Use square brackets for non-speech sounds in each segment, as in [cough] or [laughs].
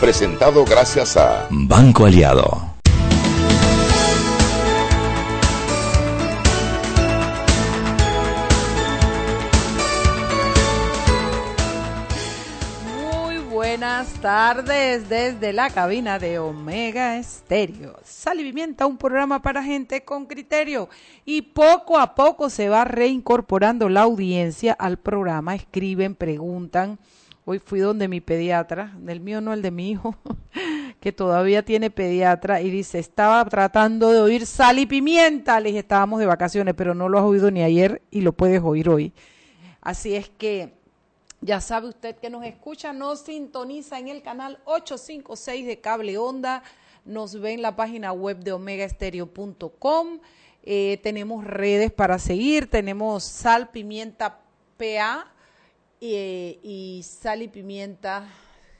presentado gracias a Banco Aliado. Muy buenas tardes desde la cabina de Omega Estéreo. Sal y Pimienta, un programa para gente con criterio. Y poco a poco se va reincorporando la audiencia al programa. Escriben, preguntan. Hoy fui donde mi pediatra, del mío no el de mi hijo, [laughs] que todavía tiene pediatra, y dice, estaba tratando de oír sal y pimienta. Le estábamos de vacaciones, pero no lo has oído ni ayer y lo puedes oír hoy. Así es que ya sabe usted que nos escucha, nos sintoniza en el canal 856 de Cable Onda, nos ve en la página web de omegaestereo.com. Eh, tenemos redes para seguir, tenemos sal, pimienta PA eh, y sal y pimienta,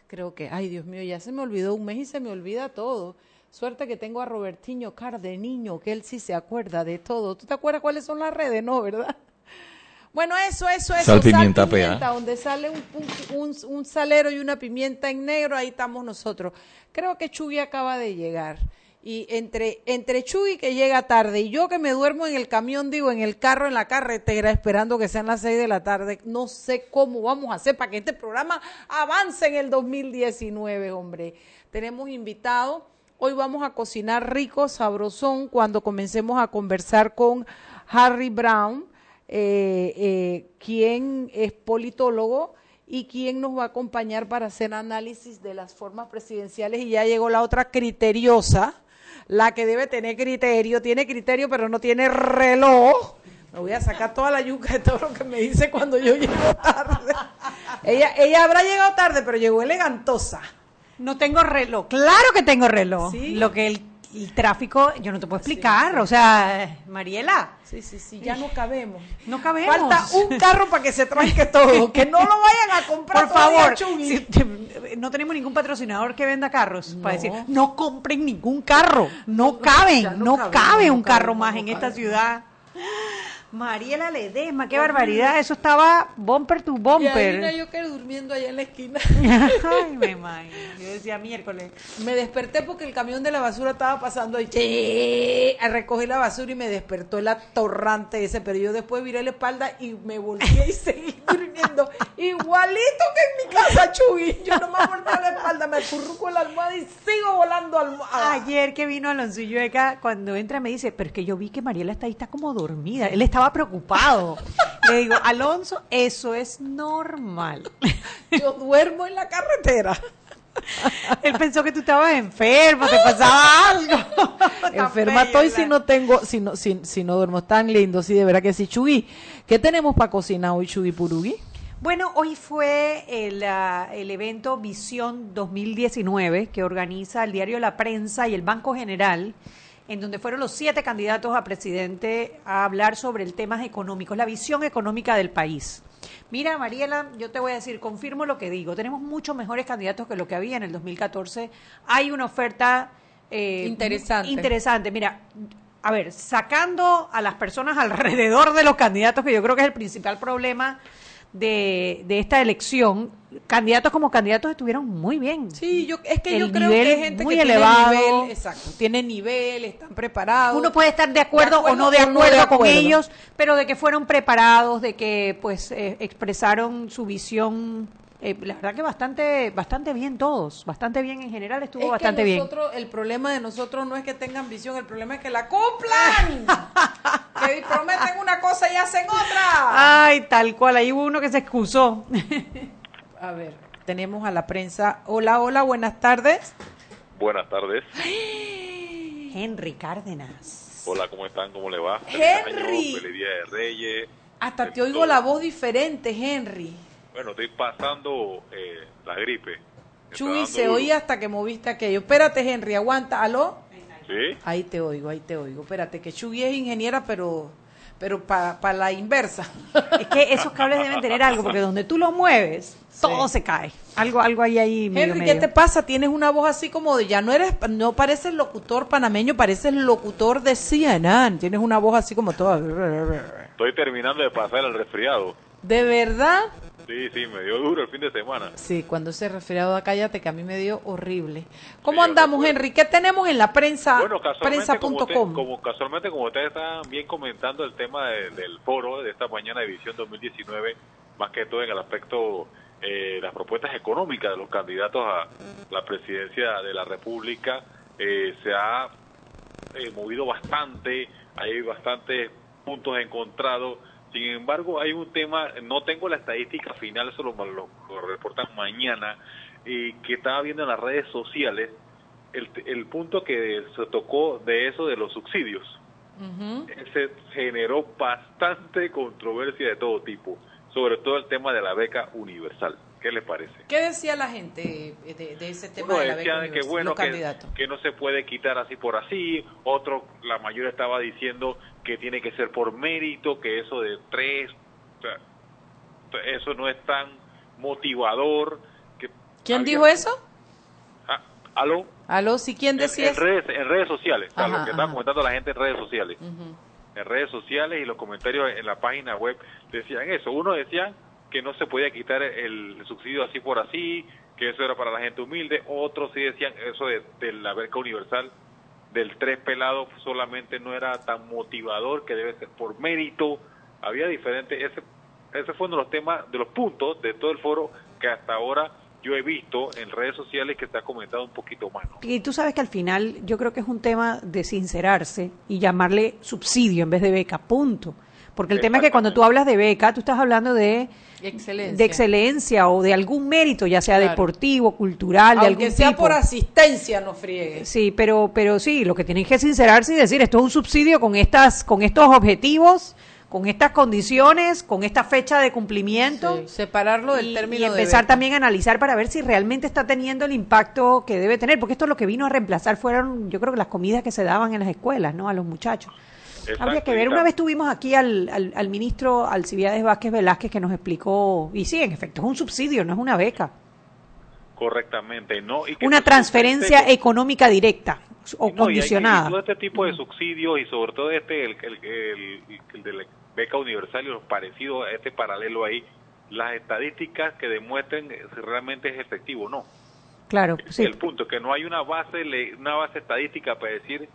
creo que, ay Dios mío, ya se me olvidó un mes y se me olvida todo. Suerte que tengo a Robertiño Cardenino, que él sí se acuerda de todo. ¿Tú te acuerdas cuáles son las redes? No, ¿verdad? Bueno, eso, eso, eso. Sal, pimienta, PA. Donde sale un, un, un, salero y una pimienta en negro, ahí estamos nosotros. Creo que Chugui acaba de llegar. Y entre, entre Chugui que llega tarde y yo que me duermo en el camión, digo, en el carro, en la carretera, esperando que sean las seis de la tarde, no sé cómo vamos a hacer para que este programa avance en el 2019, hombre. Tenemos invitado. Hoy vamos a cocinar rico, sabrosón, cuando comencemos a conversar con Harry Brown eh, eh, quien es politólogo y quien nos va a acompañar para hacer análisis de las formas presidenciales. Y ya llegó la otra criteriosa, la que debe tener criterio, tiene criterio pero no tiene reloj. Me voy a sacar toda la yuca de todo lo que me dice cuando yo llego tarde. ella, ella habrá llegado tarde, pero llegó elegantosa. No tengo reloj. Claro que tengo reloj. Lo que el, el, tráfico, yo no te puedo explicar. O sea, Mariela. Sí, sí, sí, ya no cabemos. No cabemos. Falta un carro para que se tranque [laughs] todo. Que no lo vayan a comprar. Por favor, si, no tenemos ningún patrocinador que venda carros no. para decir, no compren ningún carro. No, caben, no, no, cabe, cabe un carro más en esta ciudad. Mariela Ledesma, qué barbaridad, eso estaba bumper to bumper. Y ahí yo quedé durmiendo allá en la esquina. [laughs] Ay, me imagino. Yo decía miércoles. Me desperté porque el camión de la basura estaba pasando ahí a recoger la basura y me despertó el atorrante ese, pero yo después viré la espalda y me volví y [laughs] seguí durmiendo. Igualito que en mi casa, Chuy. Yo nomás volteé la espalda, me acurruco la almohada y sigo volando almohada. Ayer que vino Alonso Llueca, cuando entra me dice, pero es que yo vi que Mariela está ahí, está como dormida. Él está estaba preocupado. Le digo, Alonso, eso es normal. Yo duermo en la carretera. Él pensó que tú estabas enfermo, te pasaba algo. Enferma estoy si no tengo, si no, si, si no duermo tan lindo, sí, de verdad que sí. Chugui, ¿qué tenemos para cocinar hoy, Chugui Purugui? Bueno, hoy fue el, uh, el, evento Visión 2019 que organiza el diario La Prensa y el Banco General en donde fueron los siete candidatos a presidente a hablar sobre el tema económicos, la visión económica del país. Mira, Mariela, yo te voy a decir, confirmo lo que digo, tenemos muchos mejores candidatos que lo que había en el 2014. Hay una oferta eh, interesante. Interesante. Mira, a ver, sacando a las personas [laughs] alrededor de los candidatos, que yo creo que es el principal problema de, de esta elección, candidatos como candidatos estuvieron muy bien. Sí, yo, es que yo creo que hay gente muy que elevado. tiene nivel, exacto, tiene nivel, están preparados. Uno puede estar de acuerdo, de acuerdo o no de acuerdo, no de acuerdo, con ellos, pero de que fueron preparados, de que pues eh, expresaron su visión eh, la verdad que bastante bastante bien todos, bastante bien en general, estuvo es bastante nosotros, bien. El problema de nosotros no es que tengan visión, el problema es que la cumplan. [laughs] que prometen una cosa y hacen otra. Ay, tal cual, ahí hubo uno que se excusó. [laughs] A ver, tenemos a la prensa. Hola, hola, buenas tardes. Buenas tardes. [gasps] Henry Cárdenas. Hola, ¿cómo están? ¿Cómo le va? Henry. Feliz Día de Reyes. Hasta te oigo la voz diferente, Henry. Bueno, estoy pasando eh, la gripe. Chuy, se duro. oía hasta que moviste aquello. Espérate, Henry, aguanta. ¿Aló? Sí, Ahí te oigo, ahí te oigo. Espérate, que Chuy es ingeniera, pero pero para la inversa. Es que esos cables deben tener algo, porque donde tú los mueves, todo se cae. Algo, algo ahí ahí medio, Henry, ¿qué medio. te pasa? Tienes una voz así como de ya no eres, no pareces locutor panameño, pareces locutor de CNN. Tienes una voz así como toda. estoy terminando de pasar el resfriado. ¿De verdad? Sí, sí, me dio duro el fin de semana. Sí, cuando ese resfriado da cállate que a mí me dio horrible. ¿Cómo Sí, andamos. Henry? ¿Qué tenemos en la prensa? Bueno, casualmente como, usted- Prensa.com. como casualmente como ustedes estaban bien comentando el tema de- del foro de esta mañana de Visión 2019, más que todo en el aspecto eh, las propuestas económicas de los candidatos a la presidencia de la República, eh, se ha eh, movido bastante, hay bastantes puntos encontrados. Sin embargo, hay un tema, no tengo la estadística final, eso lo, lo- lo reportan mañana, y que estaba viendo en las redes sociales el, el punto que se tocó de eso de los subsidios. Ujú. Se generó bastante controversia de todo tipo, sobre todo el tema de la beca universal. ¿Qué les parece? ¿Qué decía la gente de, de ese tema Uno de la decía beca de que bueno que, que no se puede quitar así por así, otro, la mayoría estaba diciendo que tiene que ser por mérito, que eso de tres, o sea, eso no es tan motivador. Que ¿Quién había- dijo eso? Ah, ¿Aló? Aló, sí, ¿quién En, decía en eso? redes, en redes sociales, o sea, Ajá, lo que ajá. comentando la gente en redes sociales. En redes sociales y los comentarios en la página web decían eso. Uno decía que no se podía quitar el subsidio así por así, que eso era para la gente humilde. Otros sí decían eso de, la beca universal del tres pelado solamente no era tan motivador, que debe ser por mérito. Había diferentes, ese, ese fue uno de los temas, de los puntos de todo el foro que hasta ahora yo he visto en redes sociales que está comentado un poquito más. Y tú sabes que al final yo creo que es un tema de sincerarse y llamarle subsidio en vez de beca, punto. Porque el tema es que cuando tú hablas de beca, tú estás hablando de, Excelencia. de excelencia o de algún mérito, ya sea Claro. deportivo, cultural, de Aunque algún sea tipo. por asistencia, no friegues. Sí, pero, pero sí, lo que tienen que sincerarse y decir, esto es un subsidio con estas, con estos objetivos, con estas condiciones, con esta fecha de cumplimiento. Sí, separarlo del y, término y de empezar beca. también a analizar para ver si realmente está teniendo el impacto que debe tener, porque esto lo que vino a reemplazar fueron, yo creo que las comidas que se daban en las escuelas, ¿no? A los muchachos. Exacto, Habría que ver, una vez tuvimos aquí al, al, al ministro Alcibiades Vázquez Velázquez que nos explicó, y sí, en efecto, es un subsidio, no es una beca, Correctamente, ¿no? Y que una no transferencia económica directa o No, y hay- condicionada. y todo este tipo de subsidios y sobre todo este, el, el, el- el de la beca universal y los parecidos este paralelo ahí, las estadísticas que demuestren si realmente es efectivo o no. Claro, sí. El punto que no hay una base una base estadística para decir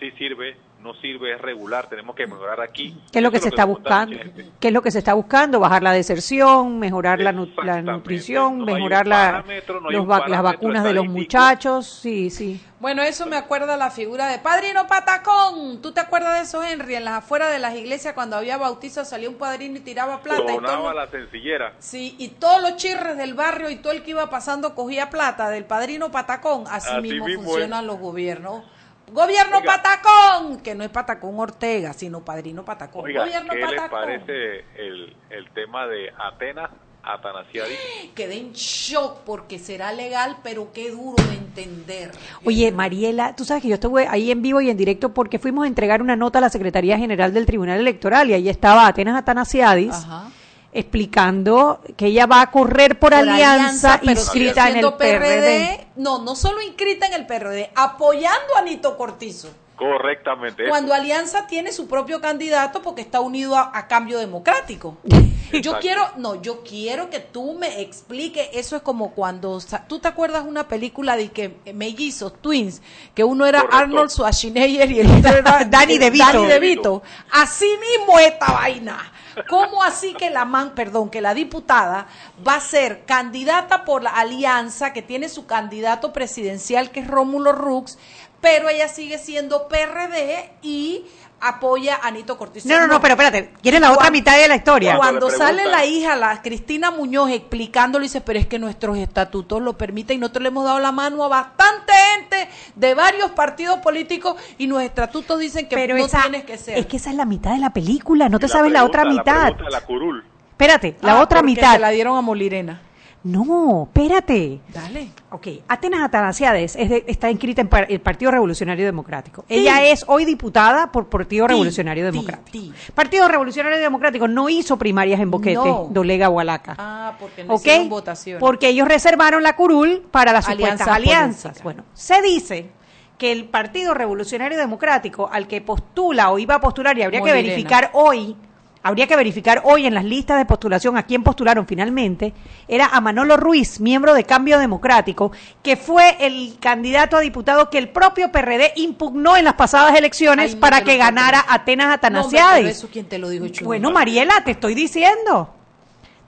si sirve, no sirve, es regular, tenemos que mejorar aquí. ¿Qué es lo Eso que se está buscando? ¿Qué es lo que se está buscando? Bajar la deserción, mejorar la, nu- la nutrición, No mejorar la, no los las vacunas de los muchachos. Sí, sí. Bueno, eso me acuerda la figura de Padrino Patacón. ¿Tú te acuerdas de eso, Henry? En las afueras de las iglesias, cuando había bautizo, salía un padrino y tiraba plata. y todo la sencillera. Sí, y todos los chirres del barrio y todo el que iba pasando cogía plata del padrino Patacón. Así, Así mismo, mismo funcionan los gobiernos. Gobierno Oiga. Patacón, que no es Patacón Ortega, sino padrino Patacón. Oiga, Gobierno ¿qué les Patacón. parece el, el tema de Atenas, Atanasiadis? [gasps] Quedé en shock porque será legal, pero qué duro de entender. Oye, Mariela, tú sabes que yo estuve ahí en vivo y en directo porque fuimos a entregar una nota a la Secretaría General del Tribunal Electoral y ahí estaba Atenas Atanasiadis Ajá. Explicando que ella va a correr por, Por alianza, inscrita en el PRD. No, no solo inscrita en el PRD, apoyando a Nito Cortizo. Correctamente. Cuando Alianza tiene su propio candidato porque está unido a, a cambio democrático. [laughs] Yo quiero, no, yo quiero que tú me expliques, eso es como cuando, ¿tú te acuerdas una película de que eh, mellizos, twins, que uno era Correcto. Arnold Schwarzenegger y el otro era [laughs] Danny DeVito. Danny DeVito. Así mismo esta vaina. ¿Cómo así que la man, perdón, que la diputada va a ser candidata por la alianza que tiene su candidato presidencial que es Rómulo Rux, pero ella sigue siendo PRD y apoya a Anito Cortizo? No, no, no, pero espérate, ¿quieres la otra mitad de la historia? Cuando Cuando le sale la hija, la Cristina Muñoz, explicándolo, dice, pero es que nuestros estatutos lo permiten y nosotros le hemos dado la mano a bastante gente de varios partidos políticos y nuestros estatutos dicen que pero no esa, tienes que ser. es que esa es la mitad de la película, no te La sabes la otra mitad. La pregunta de la curul. Espérate, la Ah, otra mitad. se la dieron a Molirena. No, espérate. Dale. Ok, Atenas Atanasiades es de- está inscrita en par- el Partido Revolucionario Democrático. Ella es hoy diputada por Partido Ti, Revolucionario ti, Democrático. ti. Partido Revolucionario Democrático no hizo primarias en Boquete, No. Dolega, Hualaca. Ah, porque no ¿Ok? hicieron votaciones. Porque ellos reservaron la curul para las supuestas Alianza alianzas. política. Bueno, se dice que el Partido Revolucionario Democrático al que postula o iba a postular y habría que verificar hoy, habría que verificar hoy en las listas de postulación a quién postularon finalmente, era a Manolo Ruiz, miembro de Cambio Democrático, que fue el candidato a diputado que el propio PRD impugnó en las pasadas elecciones Ay, no para que ganara. Atenas Atanasiades. eso te lo dijo, bueno, Mariela, te estoy diciendo.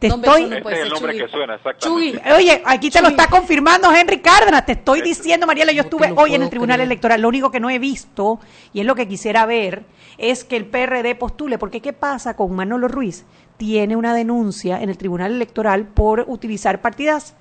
Te No, estoy no Este puede es ser, el nombre Chuy. que suena, exactamente. Chuy, Oye, aquí te lo está confirmando Henry Cárdenas. Te estoy diciendo, Mariela, yo estuve hoy en el Tribunal creer. Electoral. Lo único que no he visto, y es lo que quisiera ver, es que el PRD postule. Porque ¿qué pasa con Manolo Ruiz? Tiene una denuncia en el Tribunal Electoral por utilizar partidas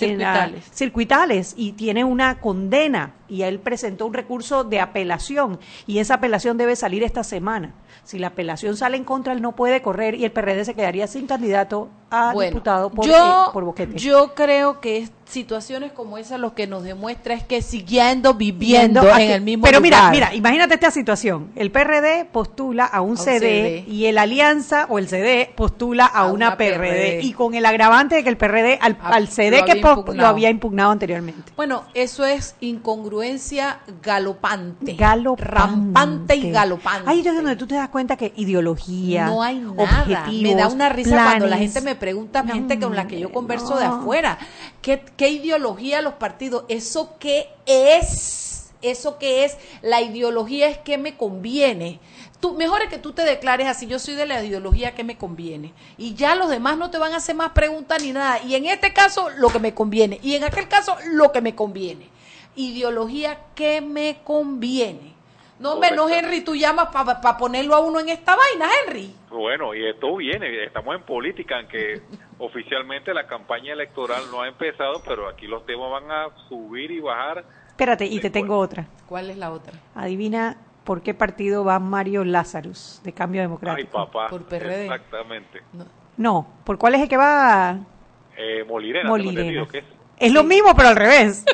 la- Circuitales. circuitales y tiene una condena y él presentó un recurso de apelación y esa apelación debe salir esta semana. Si la apelación sale en contra, él no puede correr y el PRD se quedaría sin candidato a Bueno, diputado por, yo, eh, por Boquete. yo creo que es- situaciones como esa lo que nos demuestra es que siguiendo viviendo en el mismo Pero mira, lugar. mira, imagínate esta situación. El PRD postula a un, un CD, CD. y el Alianza o el CD postula a, A una, una PRD. PRD. Y con el agravante de que el PRD al, al CD que impugnado. lo había impugnado anteriormente. Bueno, eso es incongruencia galopante. Galopante. Rampante y galopante. Ahí es donde tú te das cuenta que ideología, no hay nada. objetivos, Me da una risa cuando la gente me pregunta, No, gente con la que yo converso de afuera, ¿qué, qué ideología los partidos? ¿Eso qué es? ¿Eso qué es? La ideología es que me conviene. Tú, mejor es que tú te declares así, yo soy de la ideología que me conviene. Y ya los demás no te van a hacer más preguntas ni nada. Y en este caso, lo que me conviene. Y en aquel caso, lo que me conviene. Ideología que me conviene. No, hombre, no. Henry, tú llamas para ponerlo a uno en esta vaina, Henry. Bueno, y esto viene, estamos en política, aunque [laughs] oficialmente la campaña electoral no ha empezado, pero aquí los temas van a subir y bajar. Espérate, y te tengo otra. ¿Cuál es la otra? Adivina por qué partido va Mario Lazarus de Cambio Ay, Democrático. papá. Por PRD. Exactamente. No. No, ¿por cuál es el que va? Eh, Molirena, Molirena. que es. Es lo mismo, pero al revés.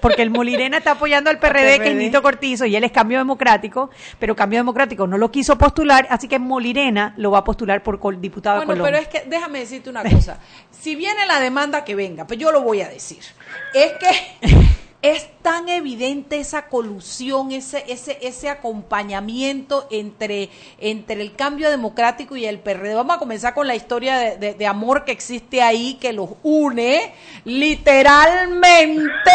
Porque el Molirena está apoyando al [laughs] PRD, que es. Nito Cortizo, y él es Cambio Democrático, pero Cambio Democrático no lo quiso postular, así que Molirena lo va a postular por diputado de Bueno, Colón. pero es que déjame decirte una cosa. Si viene la demanda que venga, pues yo lo voy a decir. Es que [laughs] es tan evidente esa colusión, ese ese ese acompañamiento entre entre el cambio democrático y el PRD. Vamos a comenzar con la historia de, de- de amor que existe ahí que los une literalmente.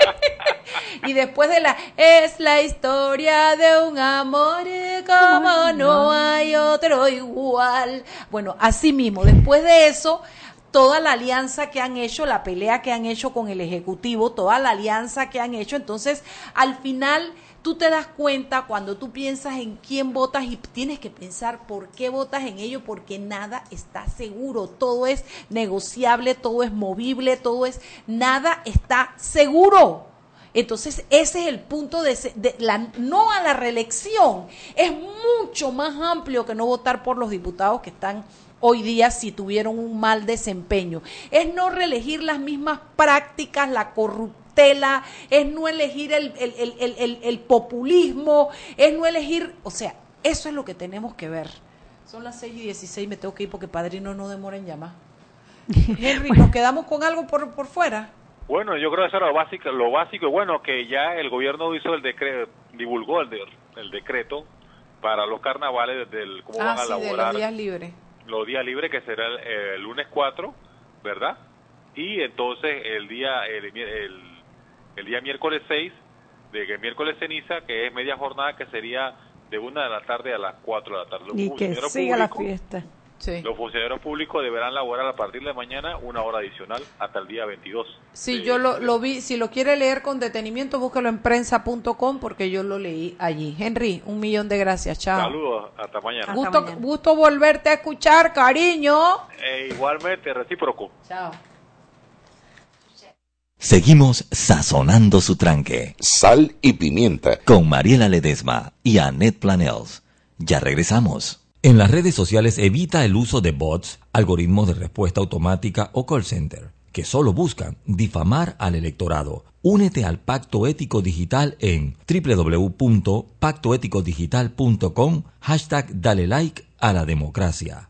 [laughs] y después de la es la historia de un amor como no hay otro igual. Bueno, así mismo, después de eso, toda la alianza que han hecho, la pelea que han hecho con el Ejecutivo, toda la alianza que han hecho, entonces al final tú te das cuenta cuando tú piensas en quién votas y tienes que pensar por qué votas en ello, porque nada está seguro, todo es negociable, todo es movible, todo es, nada está seguro. Entonces, ese es el punto de, de la no a la reelección. Es mucho más amplio que no votar por los diputados que están hoy día si tuvieron un mal desempeño. Es no reelegir las mismas prácticas, la corruptela, es no elegir el, el- el- el- el- el populismo, es no elegir, o sea, eso es lo que tenemos que ver. Son las 6 y 16, me tengo que ir porque padrino no demora en llamar. [laughs] Henry, ¿nos quedamos con algo por, por fuera? Bueno, yo creo que eso era lo básico, lo básico y bueno, que ya el gobierno hizo el decreto, divulgó el, de- el decreto para los carnavales del cómo van a Ah, sí, de elaborar los días libres. Los días libres que será el, el lunes 4, ¿verdad? Y entonces el día el, el, el día miércoles 6, de que miércoles ceniza, que es media jornada que sería de una de la tarde a las 4 de la tarde. Y que siga la fiesta. Sí. Los funcionarios públicos deberán laborar a partir de mañana una hora adicional hasta el día 22. Sí, de- yo lo, lo vi, si lo quiere leer con detenimiento, búsquelo en prensa.com porque yo lo leí allí. Henry, un millón de gracias, chao. Saludos, hasta mañana. Hasta Gusto, mañana. gusto volverte a escuchar, cariño. E igualmente, recíproco. Chao. Seguimos sazonando su tranque Sal y pimienta. con Mariela Ledesma y Annette Planels. Ya regresamos. En las redes sociales evita el uso de bots, algoritmos de respuesta automática o call center, que solo buscan difamar al electorado. Únete al Pacto Ético Digital en www.pactoeticodigital.com hashtag dale like a la democracia.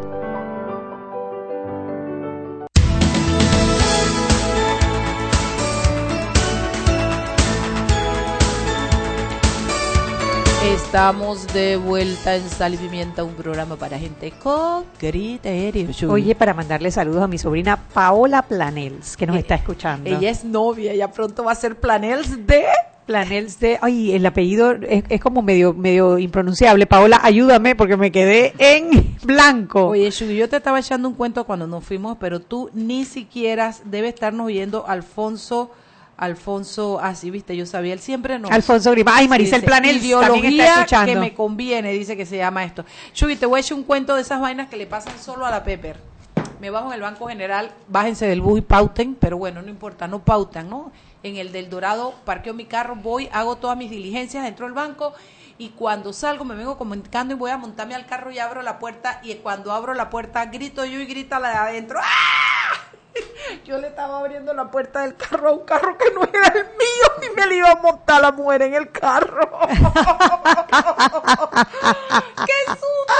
Estamos de vuelta en Sal y Pimienta, un programa para gente con criterio. Oye, para mandarle saludos a mi sobrina Paola Planels, que nos Eh, está escuchando. Ella es novia, ya pronto va a ser Planels de... Planels de, ay, el apellido es, es como medio medio impronunciable. Paola, ayúdame porque me quedé en blanco. Oye, Shugi, yo te estaba echando un cuento cuando nos fuimos, pero tú ni siquiera debe estarnos oyendo Alfonso... Alfonso, así viste, yo sabía, él siempre nos... Alfonso Grima. Ay, Maricel dice, Planels también está escuchando. que me conviene, dice que se llama esto. Shugi, te voy a echar un cuento de esas vainas que le pasan solo a la Pepper. Me bajo en el Banco General, bájense del bus y pauten, pero bueno, no importa, no pautan, ¿no? En el del Dorado parqueo mi carro, voy, hago todas mis diligencias dentro del banco y cuando salgo me vengo comunicando y voy a montarme al carro y abro la puerta y cuando abro la puerta grito yo y grita la de adentro. ¡Ah! [laughs] Yo le estaba abriendo la puerta del carro a un carro que no era el mío y me le iba a montar la mujer en el carro. [laughs] [laughs] ¡Qué susto!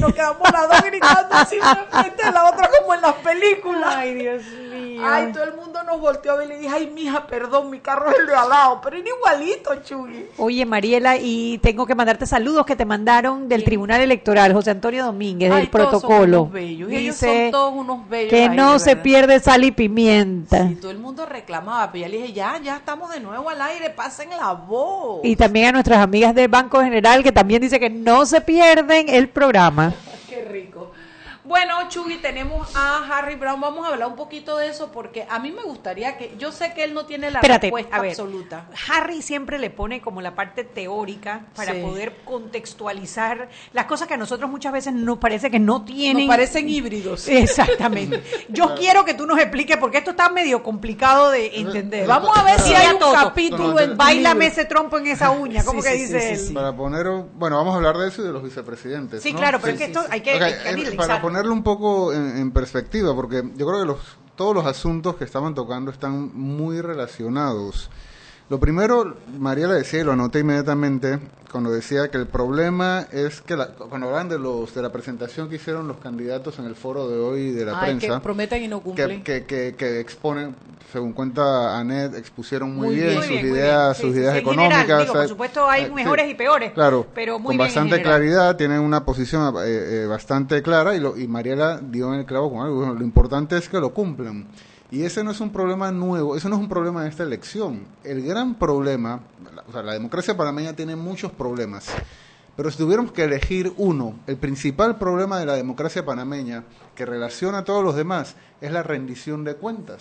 Nos quedamos las dos gritando así frente a la otra como en las películas. Ay, Dios mío. Ay, todo el mundo nos volteó a ver y le dije, ay, mija, perdón, mi carro es el de al lado, pero era igualito, Chugui. Oye, Mariela, y tengo que mandarte saludos que te mandaron del Tribunal Electoral, José Antonio Domínguez, Ay, del todos son protocolo. unos bellos, y ellos Dice son todos unos bellos que ahí, no se pierde sal y pimienta. Y todo el mundo reclamaba, pero ya le dije, ya, ya estamos de nuevo al aire, pasen la voz. Y también a nuestras amigas del Banco General que también dice que no se pierden el programa. Rico. Bueno, Chugui, tenemos a Harry Brown. Vamos a hablar un poquito de eso porque a mí me gustaría que. Yo sé que él no tiene la Espérate, respuesta a ver. absoluta. Harry siempre le pone como la parte teórica para Sí. poder contextualizar las cosas que a nosotros muchas veces nos parece que no tienen. Nos parecen híbridos. [laughs] Exactamente. Yo quiero que tú nos expliques porque esto está medio complicado de entender. Vamos a ver si hay un capítulo No, en libro. ese trompo en esa uña, ¿cómo Sí, que sí, dice sí, él? sí, sí. Para poner, bueno, vamos a hablar de eso y de los vicepresidentes. Sí, ¿no? claro, pero es que esto hay que, Ok, hay que analizar. para ponerlo un poco en, en perspectiva, porque yo creo que los, todos los asuntos que estaban tocando están muy relacionados. Lo primero, María le decía, y lo anoté inmediatamente, cuando decía que el problema es que, la- cuando hablan de, los, de la presentación que hicieron los candidatos en el foro de hoy de la Ay, que prensa, prometen y no cumplen. que, que, que, que exponen, según cuenta Anet, expusieron muy, Muy bien, bien. sus Muy ideas, bien. sus Sí, ideas sí, económicas. general, digo, por supuesto, hay Eh, mejores y peores, Claro, pero muy con bien bastante claridad, tienen una posición eh, eh, bastante clara y, lo, y Mariela dio en el clavo con algo. Bueno, lo importante es que lo cumplan. Y ese no es un problema nuevo, eso no es un problema de esta elección. El gran problema, o sea, la democracia panameña tiene muchos problemas, pero si tuviéramos que elegir uno, el principal problema de la democracia panameña, que relaciona a todos los demás, es la rendición de cuentas.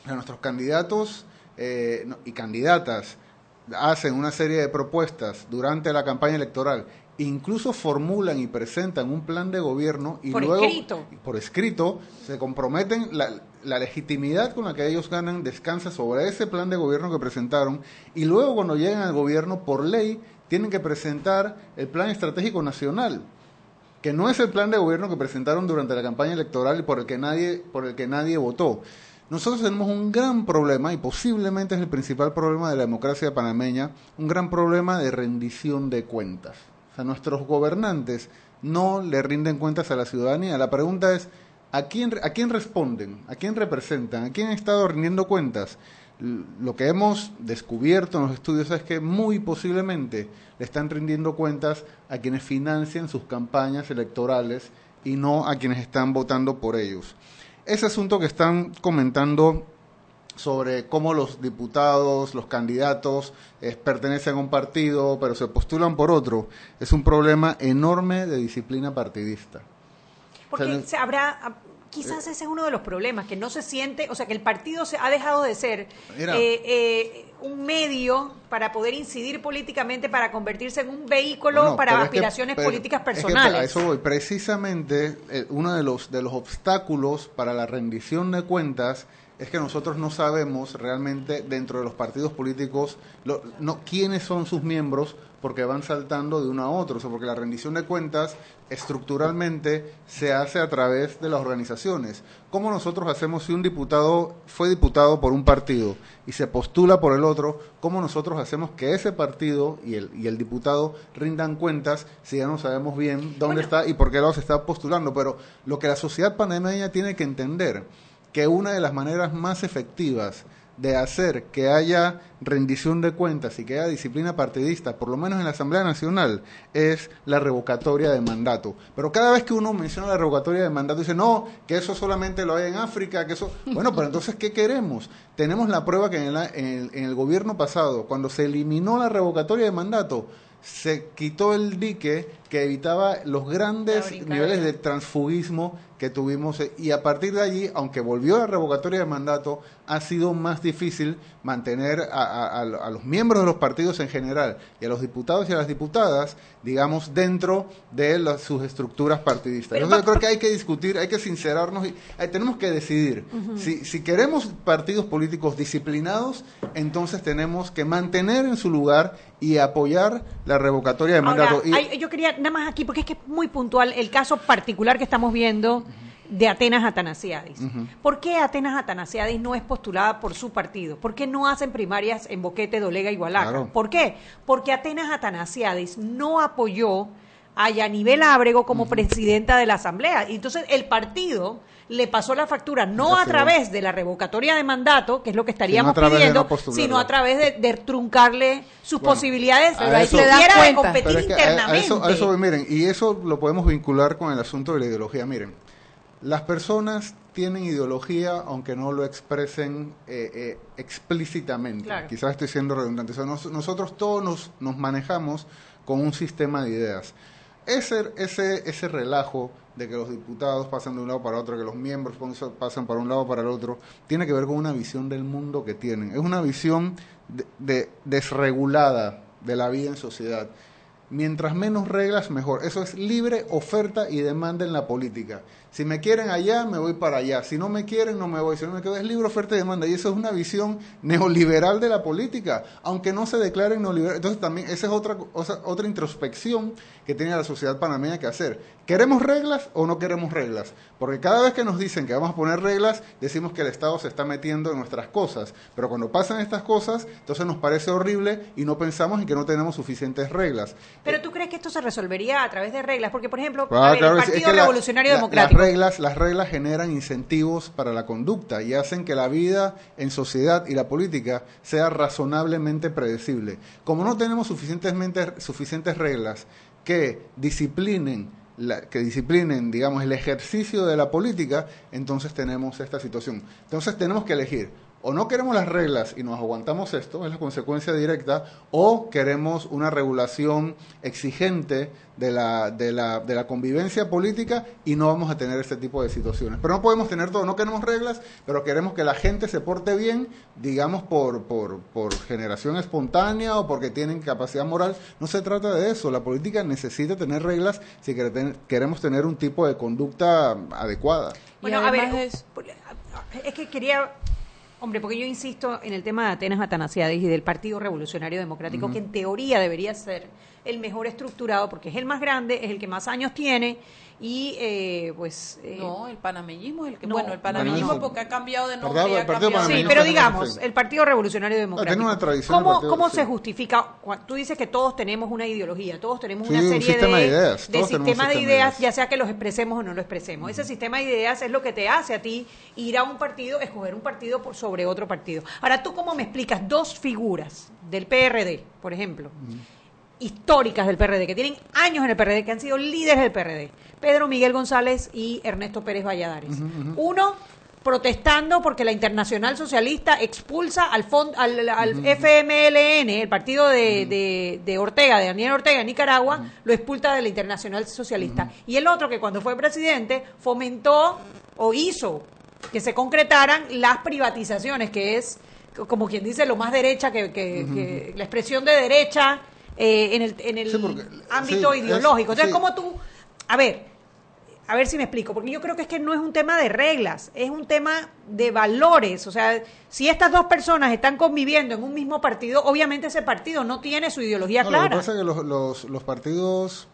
O sea, nuestros candidatos eh, y candidatas hacen una serie de propuestas durante la campaña electoral incluso formulan y presentan un plan de gobierno y Por luego escrito. por escrito se comprometen la, la legitimidad con la que ellos ganan descansa sobre ese plan de gobierno que presentaron y luego cuando llegan al gobierno por ley tienen que presentar el plan estratégico nacional que no es el plan de gobierno que presentaron durante la campaña electoral y por el que nadie por el que nadie votó. Nosotros tenemos un gran problema y posiblemente es el principal problema de la democracia panameña, un gran problema de rendición de cuentas. O sea, nuestros gobernantes no le rinden cuentas a la ciudadanía. La pregunta es, ¿a quién, ¿a quién responden? ¿A quién representan? ¿A quién han estado rindiendo cuentas? Lo que hemos descubierto en los estudios es que muy posiblemente le están rindiendo cuentas a quienes financian sus campañas electorales y no a quienes están votando por ellos. Ese asunto que están comentando sobre cómo los diputados, los candidatos eh, pertenecen a un partido, pero se postulan por otro, es un problema enorme de disciplina partidista. Porque O sea, se habrá, quizás ese es uno de los problemas, que no se siente, o sea, que el partido se ha dejado de ser Mira. eh, eh, un medio para poder incidir políticamente, para convertirse en un vehículo Bueno, para que- aspiraciones pero políticas es que personales. eso voy. Precisamente eh, uno de los, de los obstáculos para la rendición de cuentas es que nosotros no sabemos realmente dentro de los partidos políticos lo- no, quiénes son sus miembros porque van saltando de uno a otro, o sea, porque la rendición de cuentas estructuralmente se hace a través de las organizaciones. ¿Cómo nosotros hacemos si un diputado fue diputado por un partido y se postula por el otro? ¿Cómo nosotros hacemos que ese partido y el, y el diputado rindan cuentas si ya no sabemos bien dónde Bueno. está y por qué lado se está postulando? Pero lo que la sociedad panameña tiene que entender, que una de las maneras más efectivas de hacer que haya rendición de cuentas y que haya disciplina partidista, por lo menos en la Asamblea Nacional, es la revocatoria de mandato. Pero cada vez que uno menciona la revocatoria de mandato, dice, no, que eso solamente lo hay en África, que eso... [laughs] Bueno, pero entonces, ¿qué queremos? Tenemos la prueba que en, la- en el, en el gobierno pasado, cuando se eliminó la revocatoria de mandato, se quitó el dique que evitaba los grandes niveles de transfugismo que tuvimos eh, y a partir de allí, aunque volvió la revocatoria de mandato, ha sido más difícil mantener a, a- a- a los miembros de los partidos en general y a los diputados y a las diputadas, digamos, dentro de las- sus estructuras partidistas. Entonces, yo creo que hay que discutir, hay que sincerarnos y eh, tenemos que decidir. si, si queremos partidos políticos disciplinados, entonces tenemos que mantener en su lugar y apoyar la revocatoria de Ahora, mandato. Y- hay- yo quería nada más aquí, porque es que es muy puntual el caso particular que estamos viendo de Atenas Atanasiadis. ¿Por qué Atenas Atanasiadis no es postulada por su partido? ¿Por qué no hacen primarias en Boquete, Dolega y Gualaca? Claro. ¿Por qué? Porque Atenas Atanasiadis no apoyó a Yanibel Ábrego como presidenta de la Asamblea. Y entonces el partido le pasó la factura no a través de la revocatoria de mandato, que es lo que estaríamos pidiendo, no sino a través de, de truncarle sus Bueno, posibilidades a eso- de competir es que internamente. A, eso, a eso voy, miren, y eso lo podemos vincular con el asunto de la ideología. Miren, las personas tienen ideología aunque no lo expresen eh, eh, explícitamente. Claro. Quizás estoy siendo redundante. O sea, nos- nosotros todos nos, nos manejamos con un sistema de ideas. Ese, ese, ese relajo de que los diputados pasan de un lado para otro, que los miembros pasan para un lado para el otro, tiene que ver con una visión del mundo que tienen. Es una visión de- de- desregulada de la vida en sociedad. Mientras menos reglas, mejor. Eso es libre oferta y demanda en la política. Si me quieren allá, me voy para allá. Si no me quieren, no me voy. Si no me quedo, es libre oferta y demanda. Y eso es una visión neoliberal de la política, aunque no se declaren neoliberal. Entonces también esa es otra, otra, otra introspección que tiene la sociedad panameña que hacer. ¿Queremos reglas o no queremos reglas? Porque cada vez que nos dicen que vamos a poner reglas, decimos que el Estado se está metiendo en nuestras cosas. Pero cuando pasan estas cosas, entonces nos parece horrible y no pensamos en que no tenemos suficientes reglas. Pero tú crees que esto se resolvería a través de reglas, porque por ejemplo, Ah, a ver, claro el. Es Partido que Revolucionario la- Democrático. Reglas, las reglas generan incentivos para la conducta y hacen que la vida en sociedad y la política sea razonablemente predecible. Como no tenemos suficientes reglas que disciplinen la- que disciplinen, digamos, el ejercicio de la política, entonces tenemos esta situación. Entonces tenemos que elegir o no queremos las reglas y nos aguantamos esto, es la consecuencia directa, o queremos una regulación exigente de la, de la, de la convivencia política y no vamos a tener este tipo de situaciones. Pero no podemos tener todo, no queremos reglas, pero queremos que la gente se porte bien, digamos, por, por, por generación espontánea o porque tienen capacidad moral. No se trata de eso, la política necesita tener reglas si queremos tener un tipo de conducta adecuada. Bueno, a ver, es que quería Hombre, porque yo insisto en el tema de Atenas Atanasiadis y del Partido Revolucionario Democrático, que en teoría debería ser el mejor estructurado porque es el más grande, es el que más años tiene y eh, pues... Eh, no, el panameñismo es el que... bueno, el panameñismo porque ha cambiado de nombre. sí, pero digamos, el Partido Revolucionario Democrático. una ¿Cómo, ¿cómo se justifica? Tú dices que todos tenemos una ideología, todos tenemos una serie de, de, ideas, de sistema de ideas, ya sea que los expresemos o no lo expresemos. Ese sistema de ideas es lo que te hace a ti ir a un partido, escoger un partido por sobre otro partido. Ahora, ¿tú cómo me explicas dos figuras del PRD, por ejemplo? Históricas del PRD, que tienen años en el PRD, que han sido líderes del PRD, Pedro Miguel González y Ernesto Pérez Valladares. Uno protestando porque la Internacional Socialista expulsa al, al, FMLN, el partido de, de, Ortega, de Daniel Ortega en Nicaragua, lo expulsa de la Internacional Socialista. Y el otro que cuando fue presidente fomentó o hizo que se concretaran las privatizaciones, que es como quien dice lo más derecha que, que la expresión de derecha eh, en el, en el ámbito ideológico. Entonces, ¿cómo tú, a ver, a ver si me explico, porque yo creo que es que no es un tema de reglas, es un tema de valores. O sea, si estas dos personas están conviviendo en un mismo partido, obviamente ese partido no tiene su ideología clara. Lo que pasa es que los, los, los partidos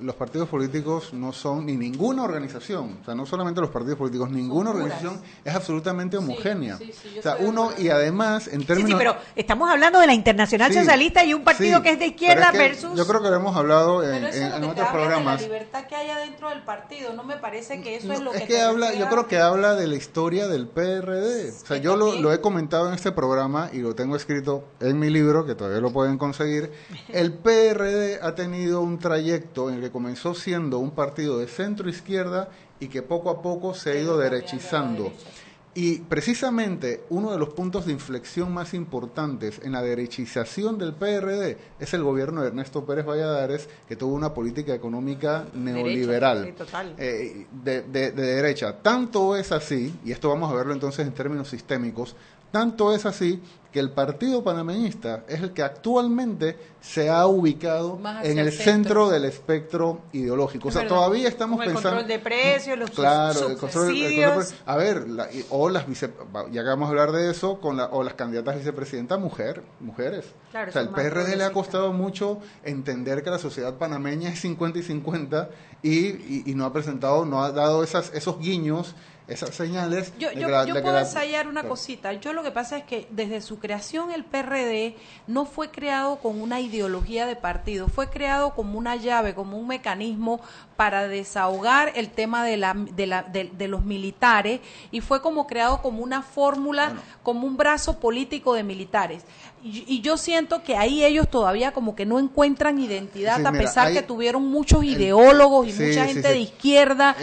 los partidos políticos no son ni ninguna organización, o sea, no solamente los partidos políticos, ninguna organización es absolutamente homogénea. o sea, uno y además en términos Sí, pero estamos hablando de la Internacional Socialista y un partido que es de izquierda versus Yo creo que lo hemos hablado en, en, otros programas. la libertad que haya dentro del partido, no me parece que eso es lo es que, habla, yo creo que habla de la historia del PRD. O sea, yo lo, he comentado en este programa y lo tengo escrito en mi libro, que todavía lo pueden conseguir. El PRD ha tenido un trayecto en el que comenzó siendo un partido de centro izquierda y que poco a poco se ha ido derechizando. Y precisamente uno de los puntos de inflexión más importantes en la derechización del PRD es el gobierno de Ernesto Pérez Valladares, que tuvo una política económica neoliberal eh, de, de, derecha. Tanto es así, y esto vamos a verlo entonces en términos sistémicos, tanto es así que el Partido Panameñista es el que actualmente se ha ubicado en el, centro. del espectro ideológico. O sea, todavía estamos pensando... El control de precios, los claro, el control, A ver, o las ya que vamos a hablar de eso, con la, o las candidatas a vicepresidenta mujer, mujeres. o sea, el PRD le ha costado mucho entender que la sociedad panameña es 50 y 50 y, y no ha presentado, no ha dado esas, esos guiños esas señales. Yo, yo, puedo ensayar una cosita. Yo lo que pasa es que desde su creación el PRD no fue creado con una ideología de partido, fue creado como una llave, como un mecanismo para desahogar el tema de, la, de, la, de, los militares y fue como creado como una fórmula, como un brazo político de militares. Y, yo siento que ahí ellos todavía como que no encuentran identidad, a pesar que tuvieron muchos ideólogos y mucha gente de izquierda.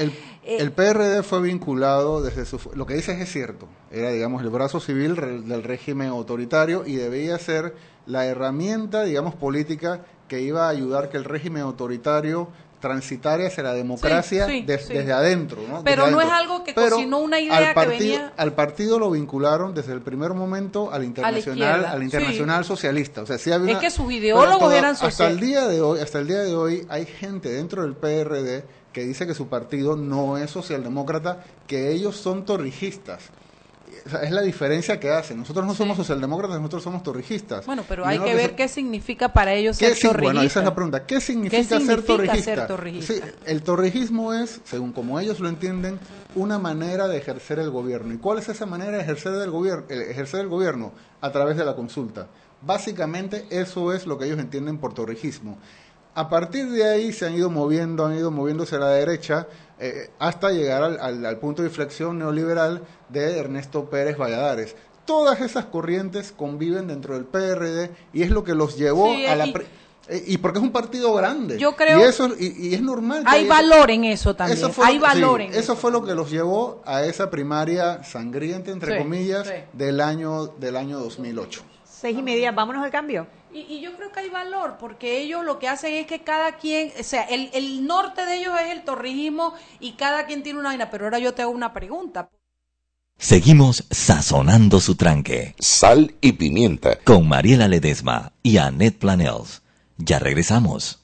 Eh, el PRD fue vinculado desde su... Lo que dices es cierto. Era, digamos, el brazo civil del régimen autoritario y debía ser la herramienta, digamos, política que iba a ayudar que el régimen autoritario transitara hacia la democracia desde adentro. ¿no? Pero no es algo que cocinó una idea que venía... Al partido lo vincularon desde el primer momento al internacional, al internacional socialista. O sea, sí había es que sus ideólogos eran socialistas. Hasta el día de hoy, hasta el día de hoy hay gente dentro del PRD que dice que su partido no es socialdemócrata, que ellos son torrijistas. es la diferencia que hacen. Nosotros no somos socialdemócratas, nosotros somos torrijistas. Bueno, pero hay que ver qué significa para ellos ser torrijista. Bueno, esa es la pregunta. ¿Qué significa, ser torrijista? el torrijismo es, según como ellos lo entienden, una manera de ejercer el gobierno. ¿Y cuál es esa manera de ejercer el gobierno? Ejercer el gobierno a través de la consulta. Básicamente eso es lo que ellos entienden por torrijismo. A partir de ahí se han ido moviendo, han ido moviéndose a la derecha eh, hasta llegar al, punto de inflexión neoliberal de Ernesto Pérez Valladares. Todas esas corrientes conviven dentro del PRD y es lo que los llevó a la... Eh, y porque es un partido grande. Yo creo- Y, eso, y, y es normal. que Hay haya- valor en eso también. Eso fue, Hay lo- valor sí, en eso fue lo que los llevó a esa primaria sangrienta, entre Sí, comillas, sí. del año del año 2008. Seis y media, vámonos al cambio. Y, y yo creo que hay valor, porque ellos lo que hacen es que cada quien, o sea, el, el norte de ellos es el torrijismo y cada quien tiene una vaina. Pero ahora yo te hago una pregunta. Seguimos sazonando su tranque Sal y pimienta. con Mariela Ledesma y Annette Planels. Ya regresamos.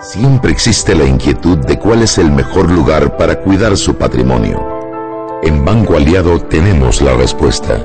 Siempre existe la inquietud de cuál es el mejor lugar para cuidar su patrimonio. En Banco Aliado tenemos la respuesta.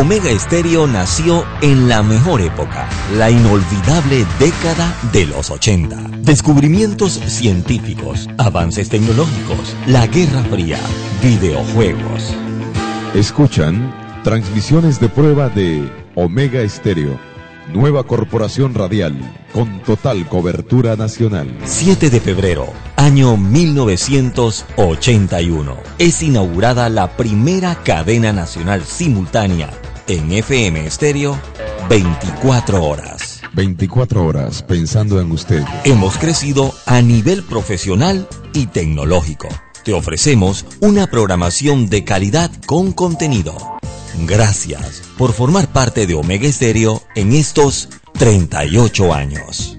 Omega Estéreo nació en la mejor época, la inolvidable década de los 80. Descubrimientos científicos, avances tecnológicos, la Guerra Fría, videojuegos. Escuchan transmisiones de prueba de Omega Estéreo, nueva corporación radial con total cobertura nacional. 7 de febrero, año 1981. Es inaugurada la primera cadena nacional simultánea en FM Estéreo 24 horas. 24 horas pensando en usted. Hemos crecido a nivel profesional y tecnológico. Te ofrecemos una programación de calidad con contenido. Gracias por formar parte de Omega Estéreo en estos 38 años.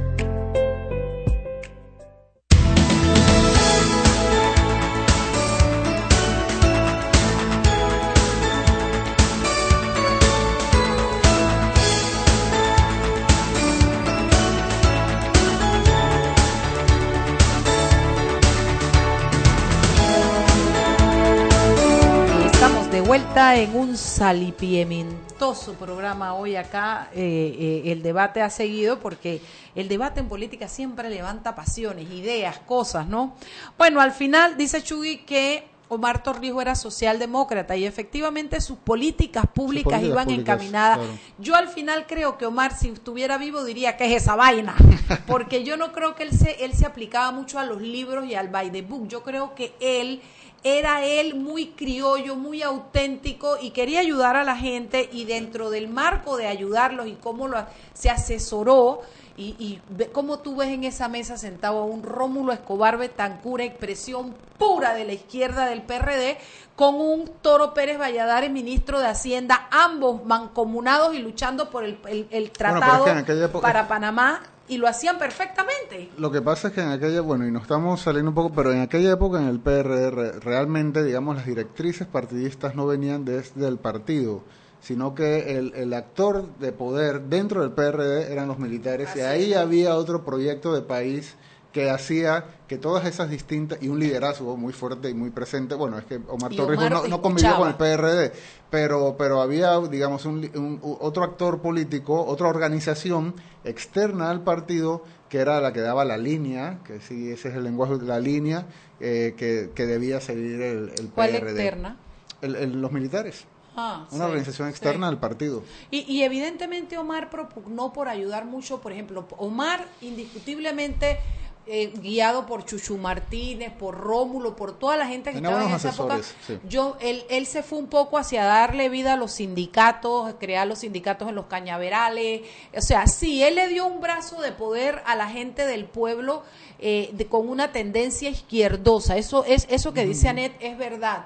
En un salipiementoso programa hoy acá. Eh, eh, el debate ha seguido porque el debate en política siempre levanta pasiones, ideas, cosas, ¿no? Bueno, al final dice Chugui que Omar Torrijos era socialdemócrata y efectivamente sus políticas públicas políticas iban públicas, encaminadas. claro. Yo al final creo que Omar, si estuviera vivo, diría que es esa vaina, [laughs] porque yo no creo que él se, él se aplicaba mucho a los libros y al by the book. Yo creo que él era él muy criollo, muy auténtico y quería ayudar a la gente y dentro del marco de ayudarlos y cómo lo, se asesoró y, y ve- cómo tú ves en esa mesa sentado a un Rómulo Escobar Betancura, expresión pura de la izquierda del PRD, con un Toro Pérez Valladares, ministro de Hacienda, ambos mancomunados y luchando por el, el- el es tratado que época- para Panamá y lo hacían perfectamente. Lo que pasa es que en aquella, bueno, y nos estamos saliendo un poco, pero en aquella época en el PRR, realmente, digamos, las directrices partidistas no venían desde el partido, sino que el, el actor de poder dentro del PRD eran los militares, y ahí había otro proyecto de país que hacía que todas esas distintas, y un liderazgo muy fuerte y muy presente, bueno, es que Omar Torrijos Omar no, no convivió con el. PRD, pero, pero había, digamos, un, un- otro actor político, otra organización externa al partido que era la que daba la línea, que sí, ese es el lenguaje de la línea, eh, que, que debía seguir el, el ¿Cuál PRD. externa? El- los militares. Una organización externa del partido. Y, y, evidentemente Omar propugnó por ayudar mucho, por ejemplo, Omar indiscutiblemente eh, guiado por Chuchu Martínez, por Rómulo, por toda la gente que estaba en esa época. Yo, él, él se fue un poco hacia darle vida a los sindicatos, crear los sindicatos en los cañaverales. O sea, sí, él le dio un brazo de poder a la gente del pueblo eh, de, con una tendencia izquierdosa. Eso, es, eso que dice Anet es verdad.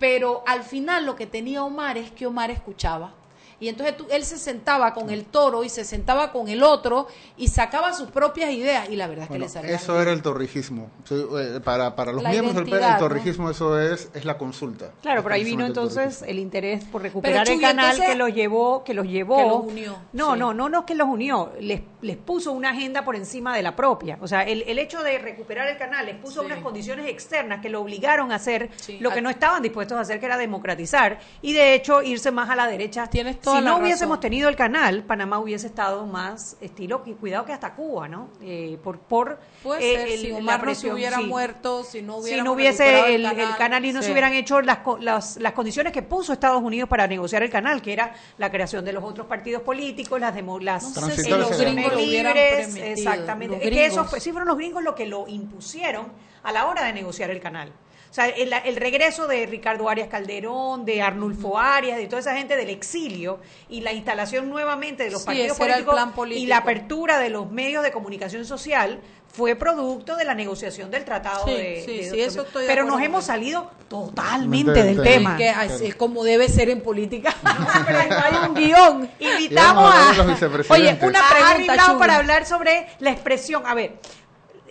Pero al final lo que tenía Omar es que Omar escuchaba y entonces él se sentaba con el toro y se sentaba con el otro y sacaba sus propias ideas y la verdad es que le salía Eso era el torrijismo. Eh, para, para los miembros del el torrijismo eso es, es la consulta. Claro, pero ahí vino entonces el interés por recuperar el canal que los llevó, que los llevó. Que los unió. No, no, no, no que los unió, les, les puso una agenda por encima de la propia. O sea, el, el hecho de recuperar el canal les puso unas condiciones externas que lo obligaron a hacer lo que no estaban dispuestos a hacer, que era democratizar y de hecho irse más a la derecha. Tienes si no hubiésemos tenido el canal, Panamá hubiese estado más estilo, y cuidado que hasta Cuba, ¿no? Eh, por por eh, si Omar no se hubiera muerto, si no, si no hubiese el, canal, y no se hubieran hecho las, las, las, condiciones que puso Estados Unidos para negociar el canal, que era la creación de los otros partidos políticos, las, demo, las no sé si los gringos lo hubieran exactamente. que esos sí fueron los gringos los que lo impusieron a la hora de negociar el canal. O sea, el, regreso de Ricardo Arias Calderón, de Arnulfo Arias, de toda esa gente del exilio y la instalación nuevamente de los partidos políticos y la apertura de los medios de comunicación social fue producto de la negociaón del tratado de, sí, sí, eso estoy pero nos hemos salido totalmente del tema. Que es como debe ser en política. [laughs] Hay un guion. Invitamos a oye una pregunta para hablar sobre la expresión. A ver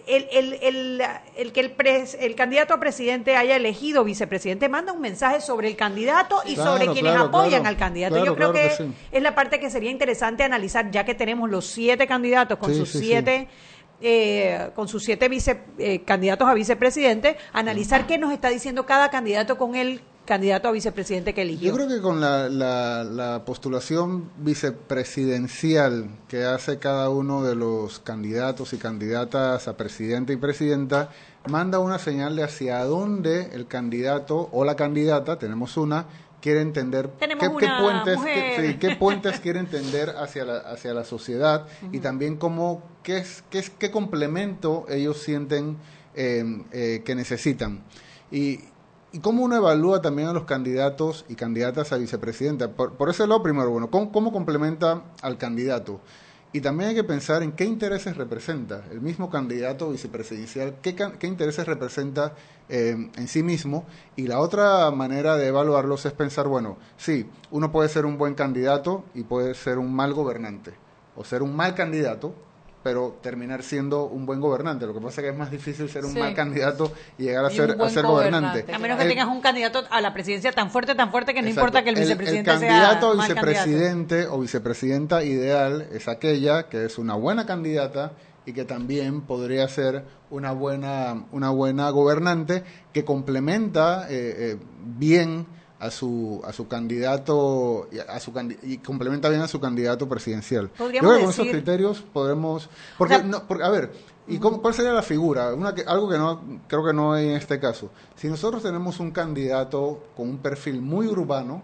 el, el, el, el que el, el candidato a presidente haya elegido vicepresidente manda un mensaje sobre el candidato y sobre quienes apoyan al candidato. Yo creo que, es la parte que sería interesante analizar, ya que tenemos los siete candidatos con sus siete... Eh, con sus siete vice, eh, candidatos a vicepresidente, analizar qué nos está diciendo cada candidato con el candidato a vicepresidente que eligió. Yo creo que con la, la, postulación vicepresidencial que hace cada uno de los candidatos y candidatas a presidente y presidenta, manda una señal de hacia dónde el candidato o la candidata, tenemos una, quiere entender qué, puentes, qué, [laughs] puentes quiere entender hacia la, hacia la sociedad y también cómo, qué, es, qué, es, qué complemento ellos sienten eh, eh, que necesitan. Y, ¿Y cómo uno evalúa también a los candidatos y candidatas a vicepresidenta? Por, por ese lado, primero, bueno, ¿cómo, complementa al candidato? Y también hay que pensar en qué intereses representa el mismo candidato vicepresidencial, qué, qué intereses representa eh, en sí mismo. Y la otra manera de evaluarlos es pensar, bueno, sí, uno puede ser un buen candidato y puede ser un mal gobernante, o ser un mal candidato pero terminar siendo un buen gobernante. Lo que pasa es que es más difícil ser un mal candidato y llegar a ser, a ser gobernante. A menos que tengas un candidato a la presidencia tan fuerte, tan fuerte que no importa que el vicepresidente el candidato sea vicepresidente o vicepresidenta ideal es aquella que es una buena candidata y que también podría ser una buena, una buena gobernante que complementa eh, eh, bien a su a su candidato a su y complementa bien a su candidato presidencial. Yo creo que con esos criterios podemos porque, no, a ver, ¿y cuál sería la figura? Una que, algo que no creo que no hay en este caso. Si nosotros tenemos un candidato con un perfil muy urbano,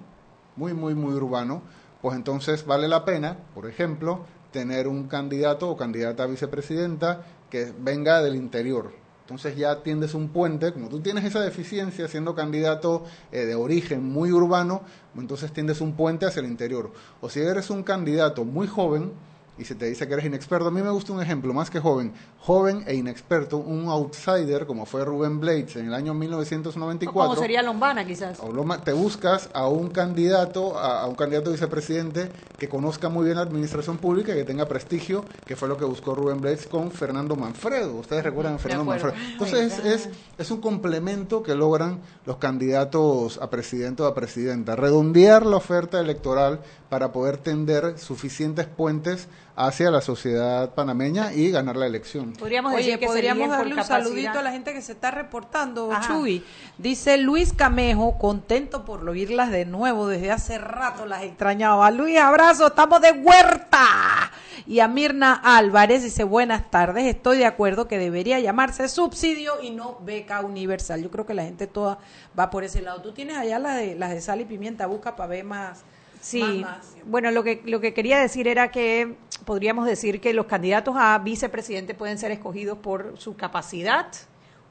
muy muy muy urbano, pues entonces vale la pena, por ejemplo, tener un candidato o candidata a vicepresidenta que venga del interior, entonces ya tiendes un puente, como tú tienes esa deficiencia siendo candidato eh, de origen muy urbano, entonces tiendes un puente hacia el interior. O si eres un candidato muy joven, y se te dice que eres inexperto. A mí me gusta un ejemplo, más que joven, joven e inexperto, un outsider como fue Rubén Blades en el año 1994. como sería Lombana quizás. te buscas a un candidato, a, un candidato vicepresidente que conozca muy bien la administración pública y que tenga prestigio, que fue lo que buscó Rubén Blades con Fernando Manfredo. Ustedes recuerdan a Fernando Manfredo. Entonces es, es, un complemento que logran los candidatos a presidente o a presidenta, redondear la oferta electoral para poder tender suficientes puentes hacia la sociedad panameña y ganar la elección. Podríamos Oye, podríamos darle un saludito a la gente que se está reportando, Chuy. Dice Luis Camejo, contento por oírlas de nuevo, desde hace rato las extrañaba. Luis, abrazo, estamos de huerta. Y a Mirna Álvarez dice, buenas tardes, estoy de acuerdo que debería llamarse subsidio y no beca universal. Yo creo que la gente toda va por ese lado. Tú tienes allá las de, las de sal y pimienta, busca para ver más. Sí, bueno, lo que, lo que quería decir era que podríamos decir que los candidatos a vicepresidente pueden ser escogidos por su capacidad,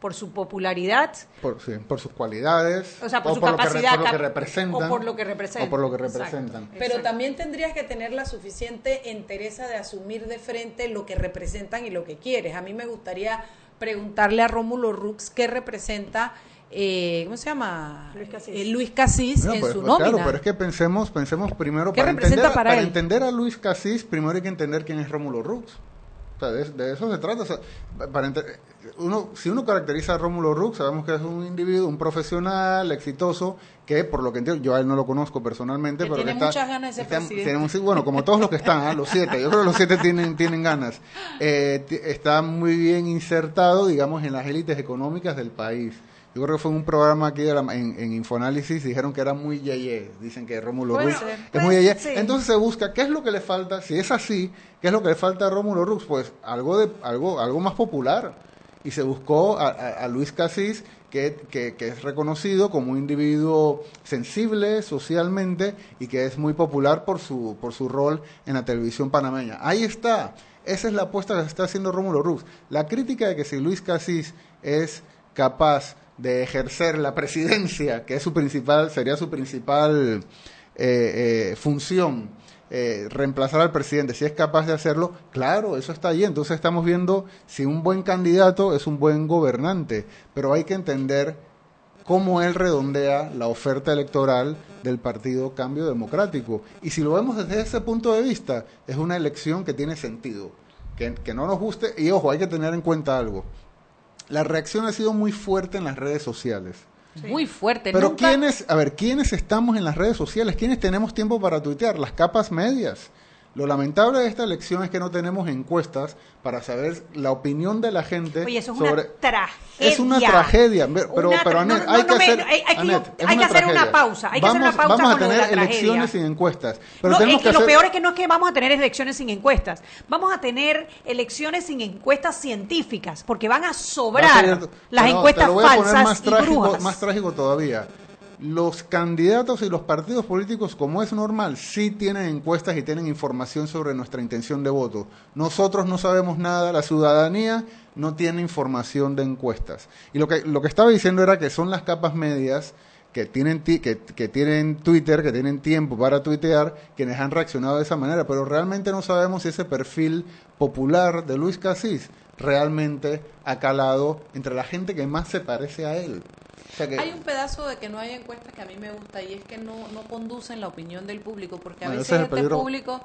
por su popularidad. Por, por sus cualidades. O sea, por su capacidad. Lo que, representan. O por lo que representan. O por lo que representan. Pero también tendrías que tener la suficiente entereza de asumir de frente lo que representan y lo que quieres. A mí me gustaría preguntarle a Rómulo Rux qué representa eh, ¿cómo se llama? Luis Casís, eh, en pues, su pues, nómina. Claro, pero es que pensemos, pensemos primero, para, entender, para, entender, a Luis Casís, primero hay que entender quién es Rómulo Rux. O sea, de, eso se trata. para uno, si uno caracteriza a Rómulo Rux, sabemos que es un individuo, un profesional, exitoso, que por lo que entiendo, yo a él no lo conozco personalmente, pero tiene está, muchas ganas de ser bueno, como todos los que están, ¿ah? los siete, yo creo que los siete tienen, tienen ganas. Eh, está muy bien insertado, digamos, en las élites económicas del país. Yo creo que fue un programa aquí en, en Infoanálisis, dijeron que era muy yeye, dicen que Rómulo Rux es muy yeye. Entonces se busca qué es lo que le falta, si es así, qué es lo que le falta a Rómulo Rux, pues algo de algo algo más popular. Y se buscó a, Luis Casís, que, que, que, es reconocido como un individuo sensible socialmente y que es muy popular por su, por su rol en la televisión panameña. Ahí está. Esa es la apuesta que está haciendo Rómulo Rux. La crítica de que si Luis Casís es capaz de ejercer la presidencia, que es su principal, sería su principal eh, eh, función, eh, reemplazar al presidente, si es capaz de hacerlo, claro, eso está ahí. Entonces estamos viendo si un buen candidato es un buen gobernante, pero hay que entender cómo él redondea la oferta electoral del Partido Cambio Democrático. Y si lo vemos desde ese punto de vista, es una elección que tiene sentido. Que, que no nos guste, y ojo, hay que tener en cuenta algo la reacción ha sido muy fuerte en las redes sociales. Muy fuerte. Pero ¿quiénes, a ver, quiénes estamos en las redes sociales? ¿Quiénes tenemos tiempo para tuitear? Las capas medias. Lo lamentable de esta elección es que no tenemos encuestas para saber la opinión de la gente Oye, eso es una tragedia. Es una tragedia, pero, pero Anet, hay, que hacer, hay, que hacer una pausa. Hay vamos, que hacer una pausa vamos a tener elecciones sin encuestas. Pero tenemos que, lo peor es que no es que vamos a tener elecciones sin encuestas. Vamos a tener elecciones sin encuestas científicas, porque van a sobrar las encuestas falsas más y trágico, Más trágico todavía los candidatos y los partidos políticos, como es normal, sí tienen encuestas y tienen información sobre nuestra intención de voto. Nosotros no sabemos nada, la ciudadanía no tiene información de encuestas. Y lo que, lo que estaba diciendo era que son las capas medias que tienen, que, que tienen Twitter, que tienen tiempo para tuitear, quienes han reaccionado de esa manera, pero realmente no sabemos si ese perfil popular de Luis Casís realmente ha calado entre la gente que más se parece a él. Hay un pedazo de que no hay encuestas que a mí me gusta y es que no, no conducen la opinión del público, porque a veces el público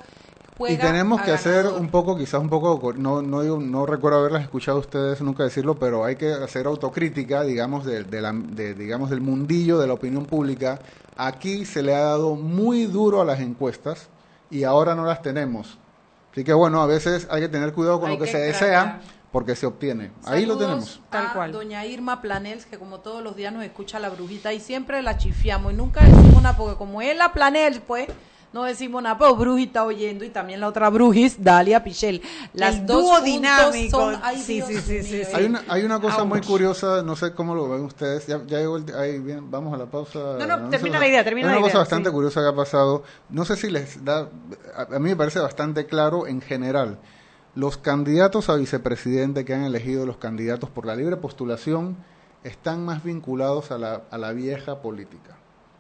juega Y tenemos que hacer un poco, quizás un poco, no, no, no recuerdo haberlas escuchado a ustedes nunca decirlo, pero hay que hacer autocrítica, digamos, de, de, digamos, del mundillo de la opinión pública. Aquí se le ha dado muy duro a las encuestas y ahora no las tenemos. Así que bueno, a veces hay que tener cuidado con lo que, se desea porque se obtiene. Ahí lo tenemos. Tal cual. Doña Irma Planels, que como todos los días nos escucha la brujita y siempre la chifiamos y nunca decimos nada, porque como es la Planels, pues no decimos nada, pero brujita oyendo y también la otra brujis, Dalia Pichel. Las dos dinámicos. Son, sí, sí, sí, sí, Hay una, hay una cosa muy curiosa, no sé cómo lo ven ustedes. Ya, ya llegó ahí, bien, vamos a la pausa. No, no, termina la idea, termina la idea. Hay una cosa bastante curiosa que ha pasado. No sé si les da, a mí me parece bastante claro en general los candidatos a vicepresidente que han elegido los candidatos por la libre postulación están más vinculados a la, a la vieja política.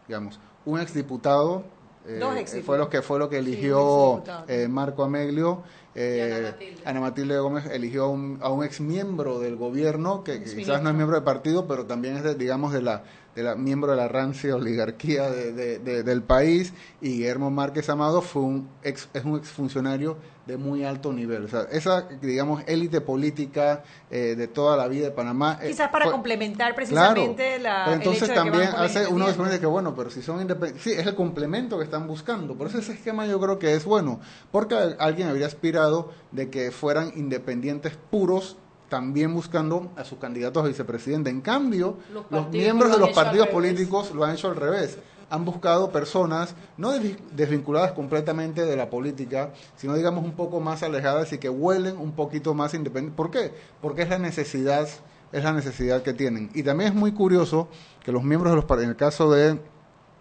Digamos, un exdiputado eh, fue lo que fue lo que eligió eh, Marco Ameglio. Eh, Ana, Matilde. Gómez eligió a un, a un ex miembro del gobierno que, quizás no es miembro del partido, pero también es, de, digamos, de la de la, miembro de la rancia oligarquía de, del país, y Guillermo Márquez Amado fue un ex, es un exfuncionario de muy alto nivel. O sea, esa, digamos, élite política eh, de toda la vida de Panamá. Eh, Quizás para complementar precisamente la. Pero entonces también hace uno de que, bueno, pero si son independientes. Sí, es el complemento que están buscando. Por eso ese esquema yo creo que es bueno. Porque alguien habría aspirado de que fueran independientes puros también buscando a sus candidatos a vicepresidente. En cambio, los, miembros de los partidos políticos lo han hecho al revés. Han buscado personas no desvinculadas completamente de la política, sino digamos un poco más alejadas y que huelen un poquito más independientes. ¿Por qué? Porque es la necesidad, es la necesidad que tienen. Y también es muy curioso que los miembros de los en el caso de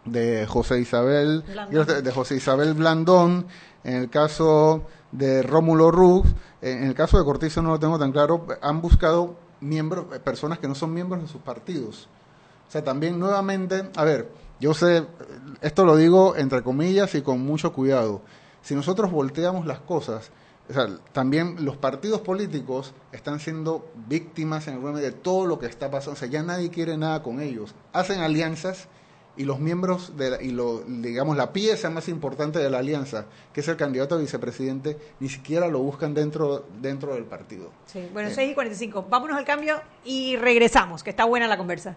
de José Isabel de José Isabel Blandón, en el caso de Rómulo Rux, en el caso de Cortizo no lo tengo tan claro, han buscado miembros, personas que no son miembros de sus partidos. O sea, también nuevamente, a ver, yo sé, esto lo digo entre comillas y con mucho cuidado. Si nosotros volteamos las cosas, o sea, también los partidos políticos están siendo víctimas en el de todo lo que está pasando. O sea, ya nadie quiere nada con ellos. Hacen alianzas y los miembros de la, y lo, digamos la pieza más importante de la alianza, que es el candidato a vicepresidente, ni siquiera lo buscan dentro dentro del partido. Sí, bueno, 6 y 45. Vámonos al cambio y regresamos, que está buena la conversa.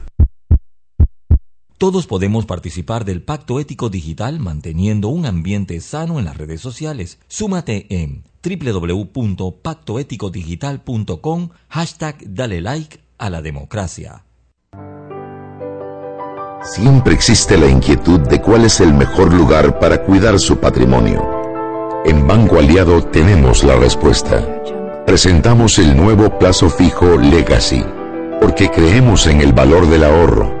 Todos podemos participar del Pacto Ético Digital manteniendo un ambiente sano en las redes sociales. Súmate en www.pactoeticodigital.com hashtag dale like a la democracia. Siempre existe la inquietud de cuál es el mejor lugar para cuidar su patrimonio. En Banco Aliado tenemos la respuesta. Presentamos el nuevo plazo fijo Legacy, porque creemos en el valor del ahorro,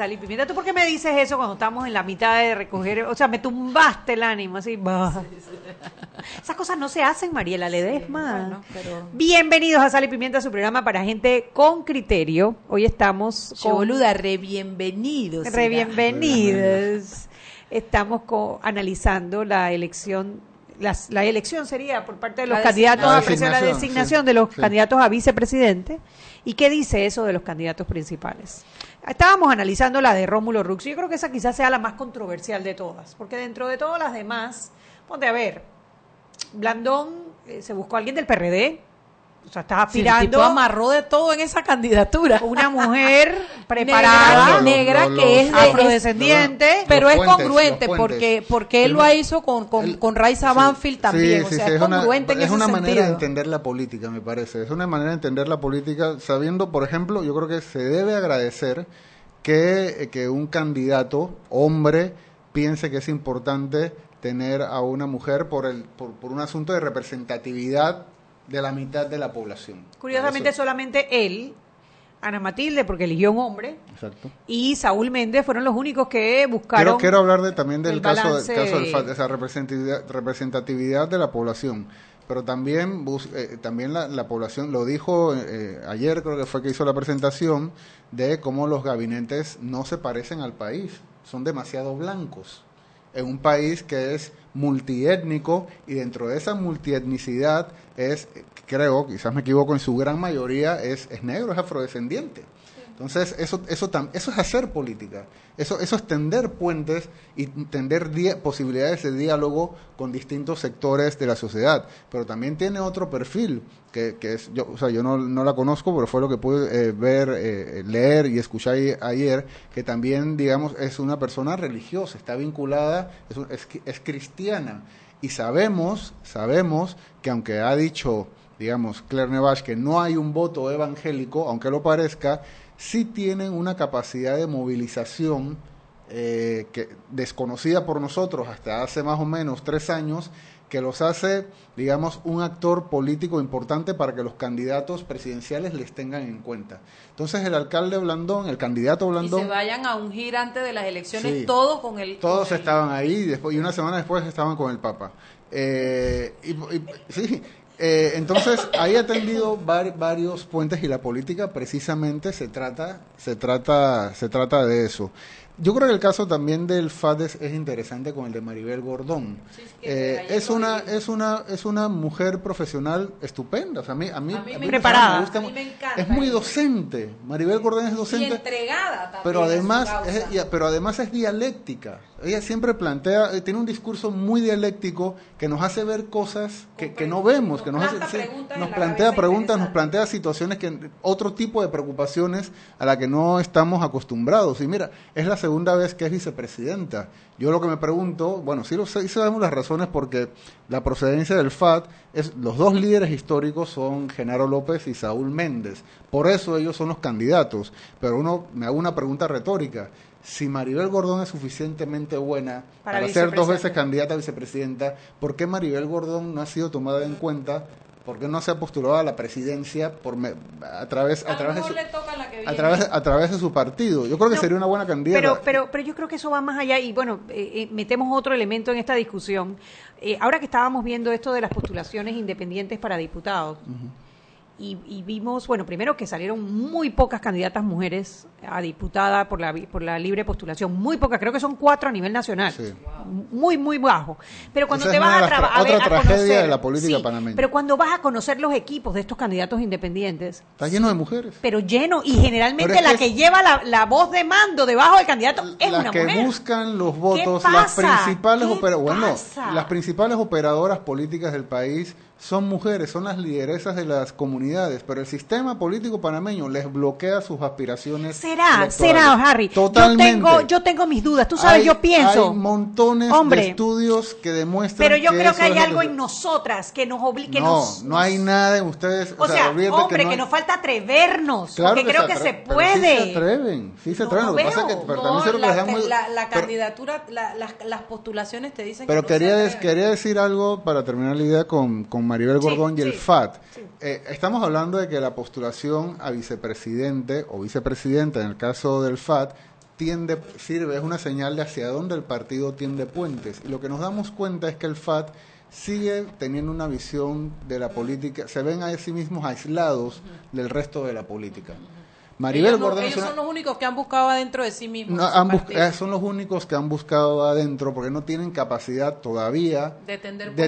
Sal y Pimienta. ¿Tú por qué me dices eso cuando estamos en la mitad de recoger? O sea, me tumbaste el ánimo, así. Esas cosas no se hacen, Mariela Ledesma. Bienvenidos a Sal y Pimienta, su programa para gente con criterio. Hoy estamos con... boluda, re bienvenidos. Re bienvenidos. Estamos analizando la elección la elección sería por parte de los candidatos a la designación de los candidatos a vicepresidente. ¿Y qué dice eso de los candidatos principales? Estábamos analizando la de Rómulo Rux. Yo creo que esa quizás sea la más controversial de todas, porque dentro de todas las demás, ponte a ver, Blandón eh, se buscó a alguien del PRD. O sea, estaba aspirando. Sí, amarró de todo en esa candidatura. [laughs] Una mujer [laughs] preparada, negra, que es afrodescendiente. pero es congruente porque porque él lo hizo con, con, con Raiza Banfield también. o sea, es, congruente una, en Es una manera de entender la política, me parece. Es una manera de entender la política sabiendo, por ejemplo, yo creo que se debe agradecer que, que un candidato, hombre, piense que es importante tener a una mujer por, el, por, por un asunto de representatividad de la mitad de la población. Curiosamente, solamente él, Ana Matilde, porque eligió un hombre, Exacto. y Saúl Méndez fueron los únicos que buscaron. Quiero, quiero hablar de, también del caso, caso de esa representatividad, representatividad de la población. pero también, eh, también la, población, lo dijo eh, ayer, creo que fue que hizo la presentación, de cómo los gabinetes no se parecen al país, son demasiado blancos. En un país que es multiétnico y dentro de esa multietnicidad es, creo, quizás me equivoco, en su gran mayoría es, es negro, es afrodescendiente. Entonces, eso, eso, eso es hacer política, eso, eso es tender puentes y tender posibilidades de diálogo con distintos sectores de la sociedad. Pero también tiene otro perfil, que, que es, yo, o sea, yo no, no, la conozco, pero fue lo que pude eh, ver, eh, leer y escuchar ayer, que también, digamos, es una persona religiosa, está vinculada, es, es cristiana. Y sabemos, sabemos que aunque ha dicho digamos, Claire Nevache, que no hay un voto evangélico, aunque lo parezca, sí tienen una capacidad de movilización eh, que, desconocida por nosotros hasta hace más o menos tres años, que los hace, digamos, un actor político importante para que los candidatos presidenciales les tengan en cuenta. Entonces el alcalde Blandón, el candidato Blandón... Y se vayan a ungir antes de las elecciones todos con el... Todos estaban ahí y, después, y una semana después estaban con el Papa. Eh, y, sí, eh, entonces, ahí ha tendido varios puentes y la política precisamente se trata, se trata, se trata de eso. Yo creo que el caso también del FADES es interesante con el de Maribel Gordón. Eh, es, una es una es una mujer profesional estupenda, o sea, a mí a mí, me, preparada, gusta, es muy docente. Maribel Gordón es docente. Y entregada también Pero además es, pero además es dialéctica. Ella siempre plantea eh, tiene un discurso muy dialéctico que nos hace ver cosas que, que no vemos, que nos hace, nos plantea preguntas, nos plantea situaciones que otro tipo de preocupaciones a la que no estamos acostumbrados. Y mira, es la segunda vez que es vicepresidenta. Yo lo que me pregunto, bueno, sí, lo, sí sabemos las razones porque la procedencia del FAT es, los dos líderes históricos son Genaro López y Saúl Méndez. Por eso ellos son los candidatos. Pero uno me hago una pregunta retórica. Si Maribel Gordón es suficientemente buena para ser dos veces candidata a vicepresidenta, ¿por qué Maribel Gordón no ha sido tomada en cuenta ¿Por qué no se ha postulado a la presidencia por a través a, través de su, a través a través de su partido? Yo creo que sería una buena candidata. Pero pero pero yo creo que eso va más allá y bueno, eh, eh, metemos otro elemento en esta discusión. Eh, ahora que estábamos viendo esto de las postulaciones independientes para diputados y, vimos, bueno, primero que salieron muy pocas candidatas mujeres a diputada por la, por la libre postulación, muy pocas, creo que son cuatro a nivel nacional, muy, muy bajo. Pero cuando te vas a, trabajar otra tragedia de la política panameña. Pero cuando vas a conocer los equipos de estos candidatos independientes. Está lleno de mujeres. Pero lleno, y generalmente la que, lleva la, voz de mando debajo del candidato es una mujer. Las que buscan los votos, las principales, bueno, las principales operadoras políticas del país son mujeres, son las lideresas de las comunidades, pero el sistema político panameño les bloquea sus aspiraciones. Será, será, Harry. Totalmente. Yo tengo, yo tengo mis dudas, tú sabes, yo pienso. Hay montones de estudios que demuestran. Pero yo creo que hay algo en nosotras que nos obliga. No, no hay nada en ustedes. O, sea, hombre, que, nos falta atrevernos. Claro porque creo que se puede. sí se atreven, sí se atreven. Lo que pasa es que pero también la, muy, la, candidatura, las, postulaciones te dicen pero que quería, quería decir algo para terminar la idea con, con Maribel Gordón y el FAT. Eh, estamos hablando de que la postulación a vicepresidente o vicepresidenta, en el caso del FAT, tiende, sirve, es una señal de hacia dónde el partido tiende puentes. Y lo que nos damos cuenta es que el FAT sigue teniendo una visión de la política, se ven a sí mismos aislados del resto de la política. Maribel Gordón ellos son los únicos que han buscado adentro de sí mismos. Son los únicos que han buscado adentro porque no tienen capacidad todavía de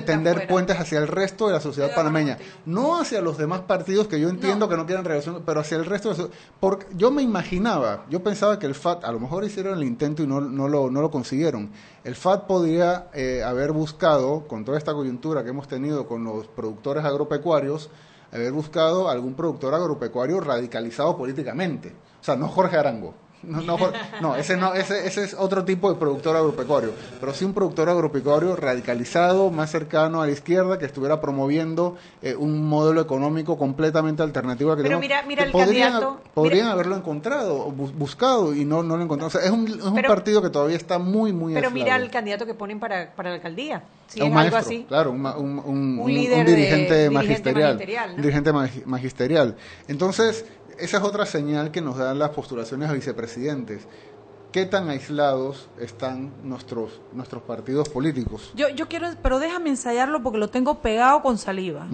tender, puentes hacia el resto de la sociedad panameña. No hacia los demás partidos que yo entiendo que no quieren relación, pero hacia el resto de porque Yo me imaginaba, yo pensaba que el FAT, a lo mejor hicieron el intento y no, no, lo, no lo consiguieron. El FAT podría eh, haber buscado, con toda esta coyuntura que hemos tenido con los productores agropecuarios, haber buscado algún productor agropecuario radicalizado políticamente. O sea, no Jorge Arango, no, no, ese no, ese, ese es otro tipo de productor agropecuario, pero sí un productor agropecuario radicalizado, más cercano a la izquierda, que estuviera promoviendo eh, un modelo económico completamente alternativo al que Pero mira, mira el podrían, candidato, podrían haberlo encontrado, buscado y no, no lo encontraron. O sea, es un, es un partido que todavía está muy, muy Pero mira el candidato que ponen para, para la alcaldía. Si es, maestro, algo así. Claro, un, un, un, dirigente, magisterial. Un dirigente magisterial. Entonces, esa es otra señal que nos dan las postulaciones a vicepresidentes. qué tan aislados están nuestros, nuestros partidos políticos. Yo, yo quiero, pero déjame ensayarlo porque lo tengo pegado con saliva.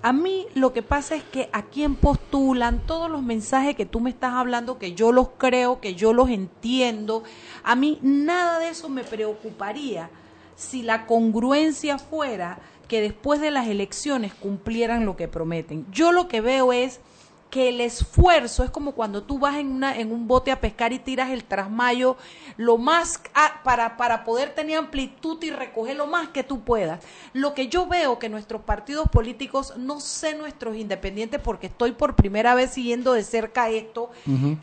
A mí lo que pasa es que a quien postulan todos los mensajes que tú me estás hablando, que yo los creo, que yo los entiendo, a mí nada de eso me preocuparía si la congruencia fuera que después de las elecciones cumplieran lo que prometen. Yo lo que veo es que el esfuerzo es como cuando tú vas en, una, en un bote a pescar y tiras el trasmayo lo más para, para poder tener amplitud y recoger lo más que tú puedas. Lo que yo veo que nuestros partidos políticos, no sé nuestros independientes porque estoy por primera vez siguiendo de cerca esto,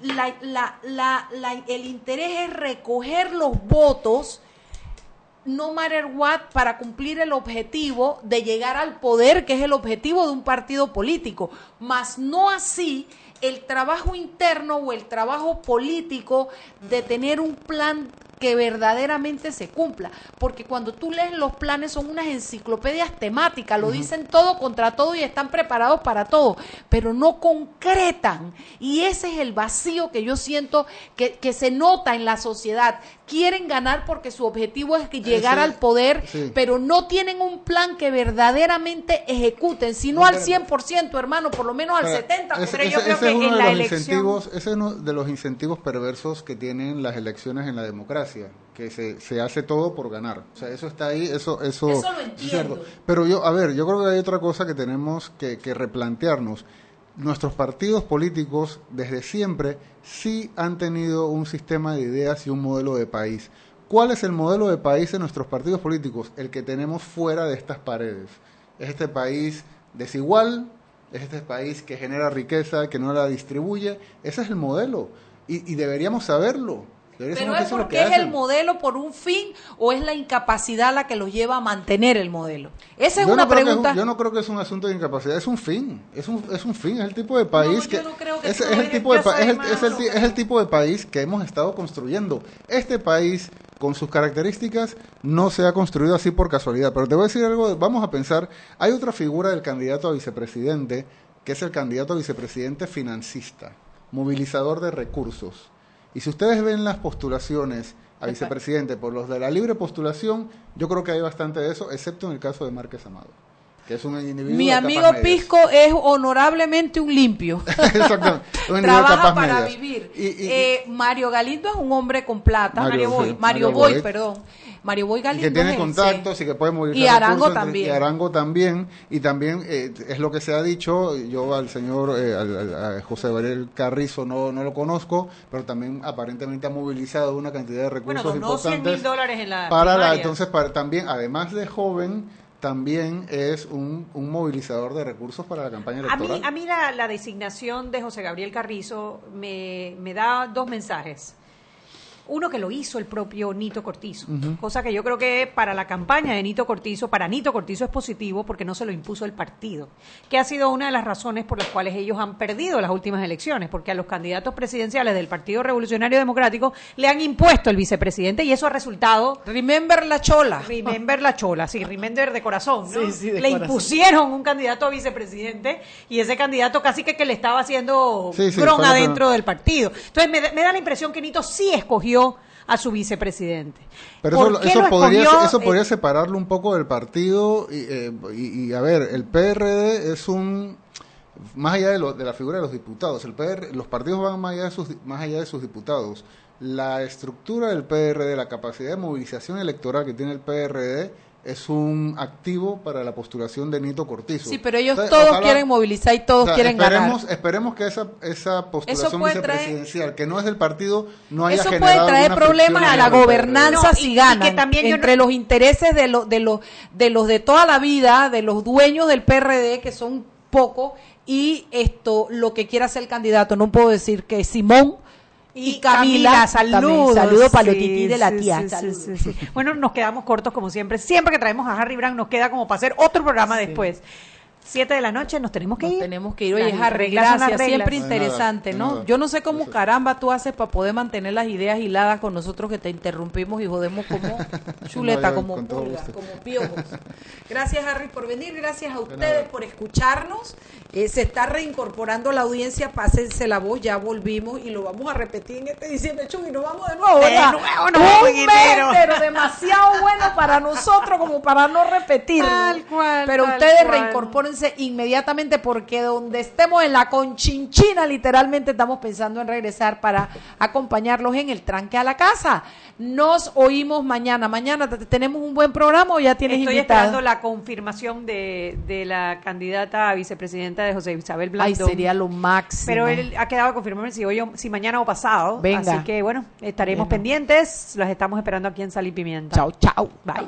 la, la, la, el interés es recoger los votos no matter what para cumplir el objetivo de llegar al poder, que es el objetivo de un partido político, mas no así el trabajo interno o el trabajo político de tener un plan que verdaderamente se cumpla. Porque cuando tú lees los planes son unas enciclopedias temáticas, lo dicen todo contra todo y están preparados para todo, pero no concretan. Y ese es el vacío que yo siento que, que se nota en la sociedad. Quieren ganar porque su objetivo es llegar al poder, pero no tienen un plan que verdaderamente ejecuten, sino al 100%, hermano, por lo menos al 70%. Ese, yo creo que en la elección... Ese es uno de los incentivos perversos que tienen las elecciones en la democracia que se, se, hace todo por ganar. O sea, eso está ahí, eso, eso, eso lo entiendo. Pero yo, a ver, yo creo que hay otra cosa que tenemos que, que replantearnos. Nuestros partidos políticos desde siempre sí han tenido un sistema de ideas y un modelo de país. ¿Cuál es el modelo de país de nuestros partidos políticos? El que tenemos fuera de estas paredes. Es este país desigual, es este país que genera riqueza, que no la distribuye. Ese es el modelo. Y, y deberíamos saberlo. Pero es porque es, el modelo por un fin o es la incapacidad la que los lleva a mantener el modelo. Esa es una pregunta. yo no creo que es un asunto de incapacidad, es un fin, es un, es un fin, es el tipo de país que, es, el tipo de es, el, es el tipo de país que hemos estado construyendo. Este país con sus características no se ha construido así por casualidad. Pero te voy a decir algo, vamos a pensar, hay otra figura del candidato a vicepresidente, que es el candidato a vicepresidente financista, movilizador de recursos. Y si ustedes ven las postulaciones a vicepresidente por los de la libre postulación, yo creo que hay bastante de eso, excepto en el caso de Márquez Amado. Que es un individuo Mi amigo Pisco es honorablemente un limpio. [laughs] Exactamente. Trabaja para vivir. Eh, Mario Galindo es un hombre con plata. Mario, Boy, Mario, Boy, perdón Mario Boy Galindo. que tiene contactos y que puede movilizar. Y Arango también. Y Arango también. Y también eh, es lo que se ha dicho. Yo al señor eh, al, José Varel Carrizo no, no lo conozco, pero también aparentemente ha movilizado una cantidad de recursos bueno, importantes. mil dólares en la. Para la, entonces, para, también, además de joven también es un, un, movilizador de recursos para la campaña electoral. A mí, a mí la, la designación de José Gabriel Carrizo me, me da dos mensajes. Uno que lo hizo el propio Nito Cortizo, cosa que yo creo que para la campaña de Nito Cortizo, para Nito Cortizo es positivo porque no se lo impuso el partido, que ha sido una de las razones por las cuales ellos han perdido las últimas elecciones, porque a los candidatos presidenciales del Partido Revolucionario Democrático le han impuesto el vicepresidente y eso ha resultado... Remember la chola. Remember la chola, sí, remember de corazón, ¿no? le impusieron un candidato a vicepresidente y ese candidato casi que, que le estaba haciendo sí, dentro del partido. Entonces me, me da la impresión que Nito sí escogió a su vicepresidente. Pero eso, podría, eso podría separarlo un poco del partido eh, y, a ver, el PRD es un más allá de, de la figura de los diputados, el PR, los partidos van más allá de sus más allá de sus diputados. La estructura del PRD, la capacidad de movilización electoral que tiene el PRD es un activo para la postulación de Nito Cortizo. Sí, pero ellos todos quieren movilizar y todos quieren esperemos, ganar. Esperemos que esa, esa postulación vicepresidencial, que no es del partido, no haya Eso puede traer problemas a la gobernanza si ganan. también entre los intereses de, los de, los, de los de toda la vida, de los dueños del PRD, que son pocos, y esto, lo que quiera ser el candidato. No puedo decir que Simón y, Camila, saludos. Saludo para de la tía. bueno, nos quedamos cortos como siempre. Siempre que traemos a Harry Brown nos queda como para hacer otro programa después. 7 de la noche nos tenemos que Nos ir. tenemos que ir. Oye, Las Harry, gracias. Siempre No nada, interesante, no ¿no? nada. Yo no sé cómo caramba tú haces para poder mantener las ideas hiladas con nosotros que te interrumpimos y jodemos como [laughs] chuleta, como pulga, como piojos. Gracias, Harry, por venir. Gracias a ustedes por escucharnos. Eh, se está reincorporando la audiencia. Pásense la voz. Ya volvimos y lo vamos a repetir en este diciembre. Chum, y nos vamos de nuevo. De nuevo nos vamos Un mes, pero demasiado bueno para nosotros como para no repetirlo. Tal cual, Pero tal ustedes cual. reincorpórense inmediatamente porque donde estemos en la conchinchina, literalmente estamos pensando en regresar para acompañarlos en el tranque a la casa. Nos oímos mañana. Mañana te- tenemos un buen programa o ya tienes Estoy invitado. esperando la confirmación de, de la candidata a vicepresidenta de José Isabel Ay, Blandón. sería lo máximo. Pero él ha quedado a confirmarme si hoy si mañana o pasado. Venga. Así que bueno, estaremos pendientes. Las estamos esperando aquí en Sal y Pimienta. Chao, chao. Bye.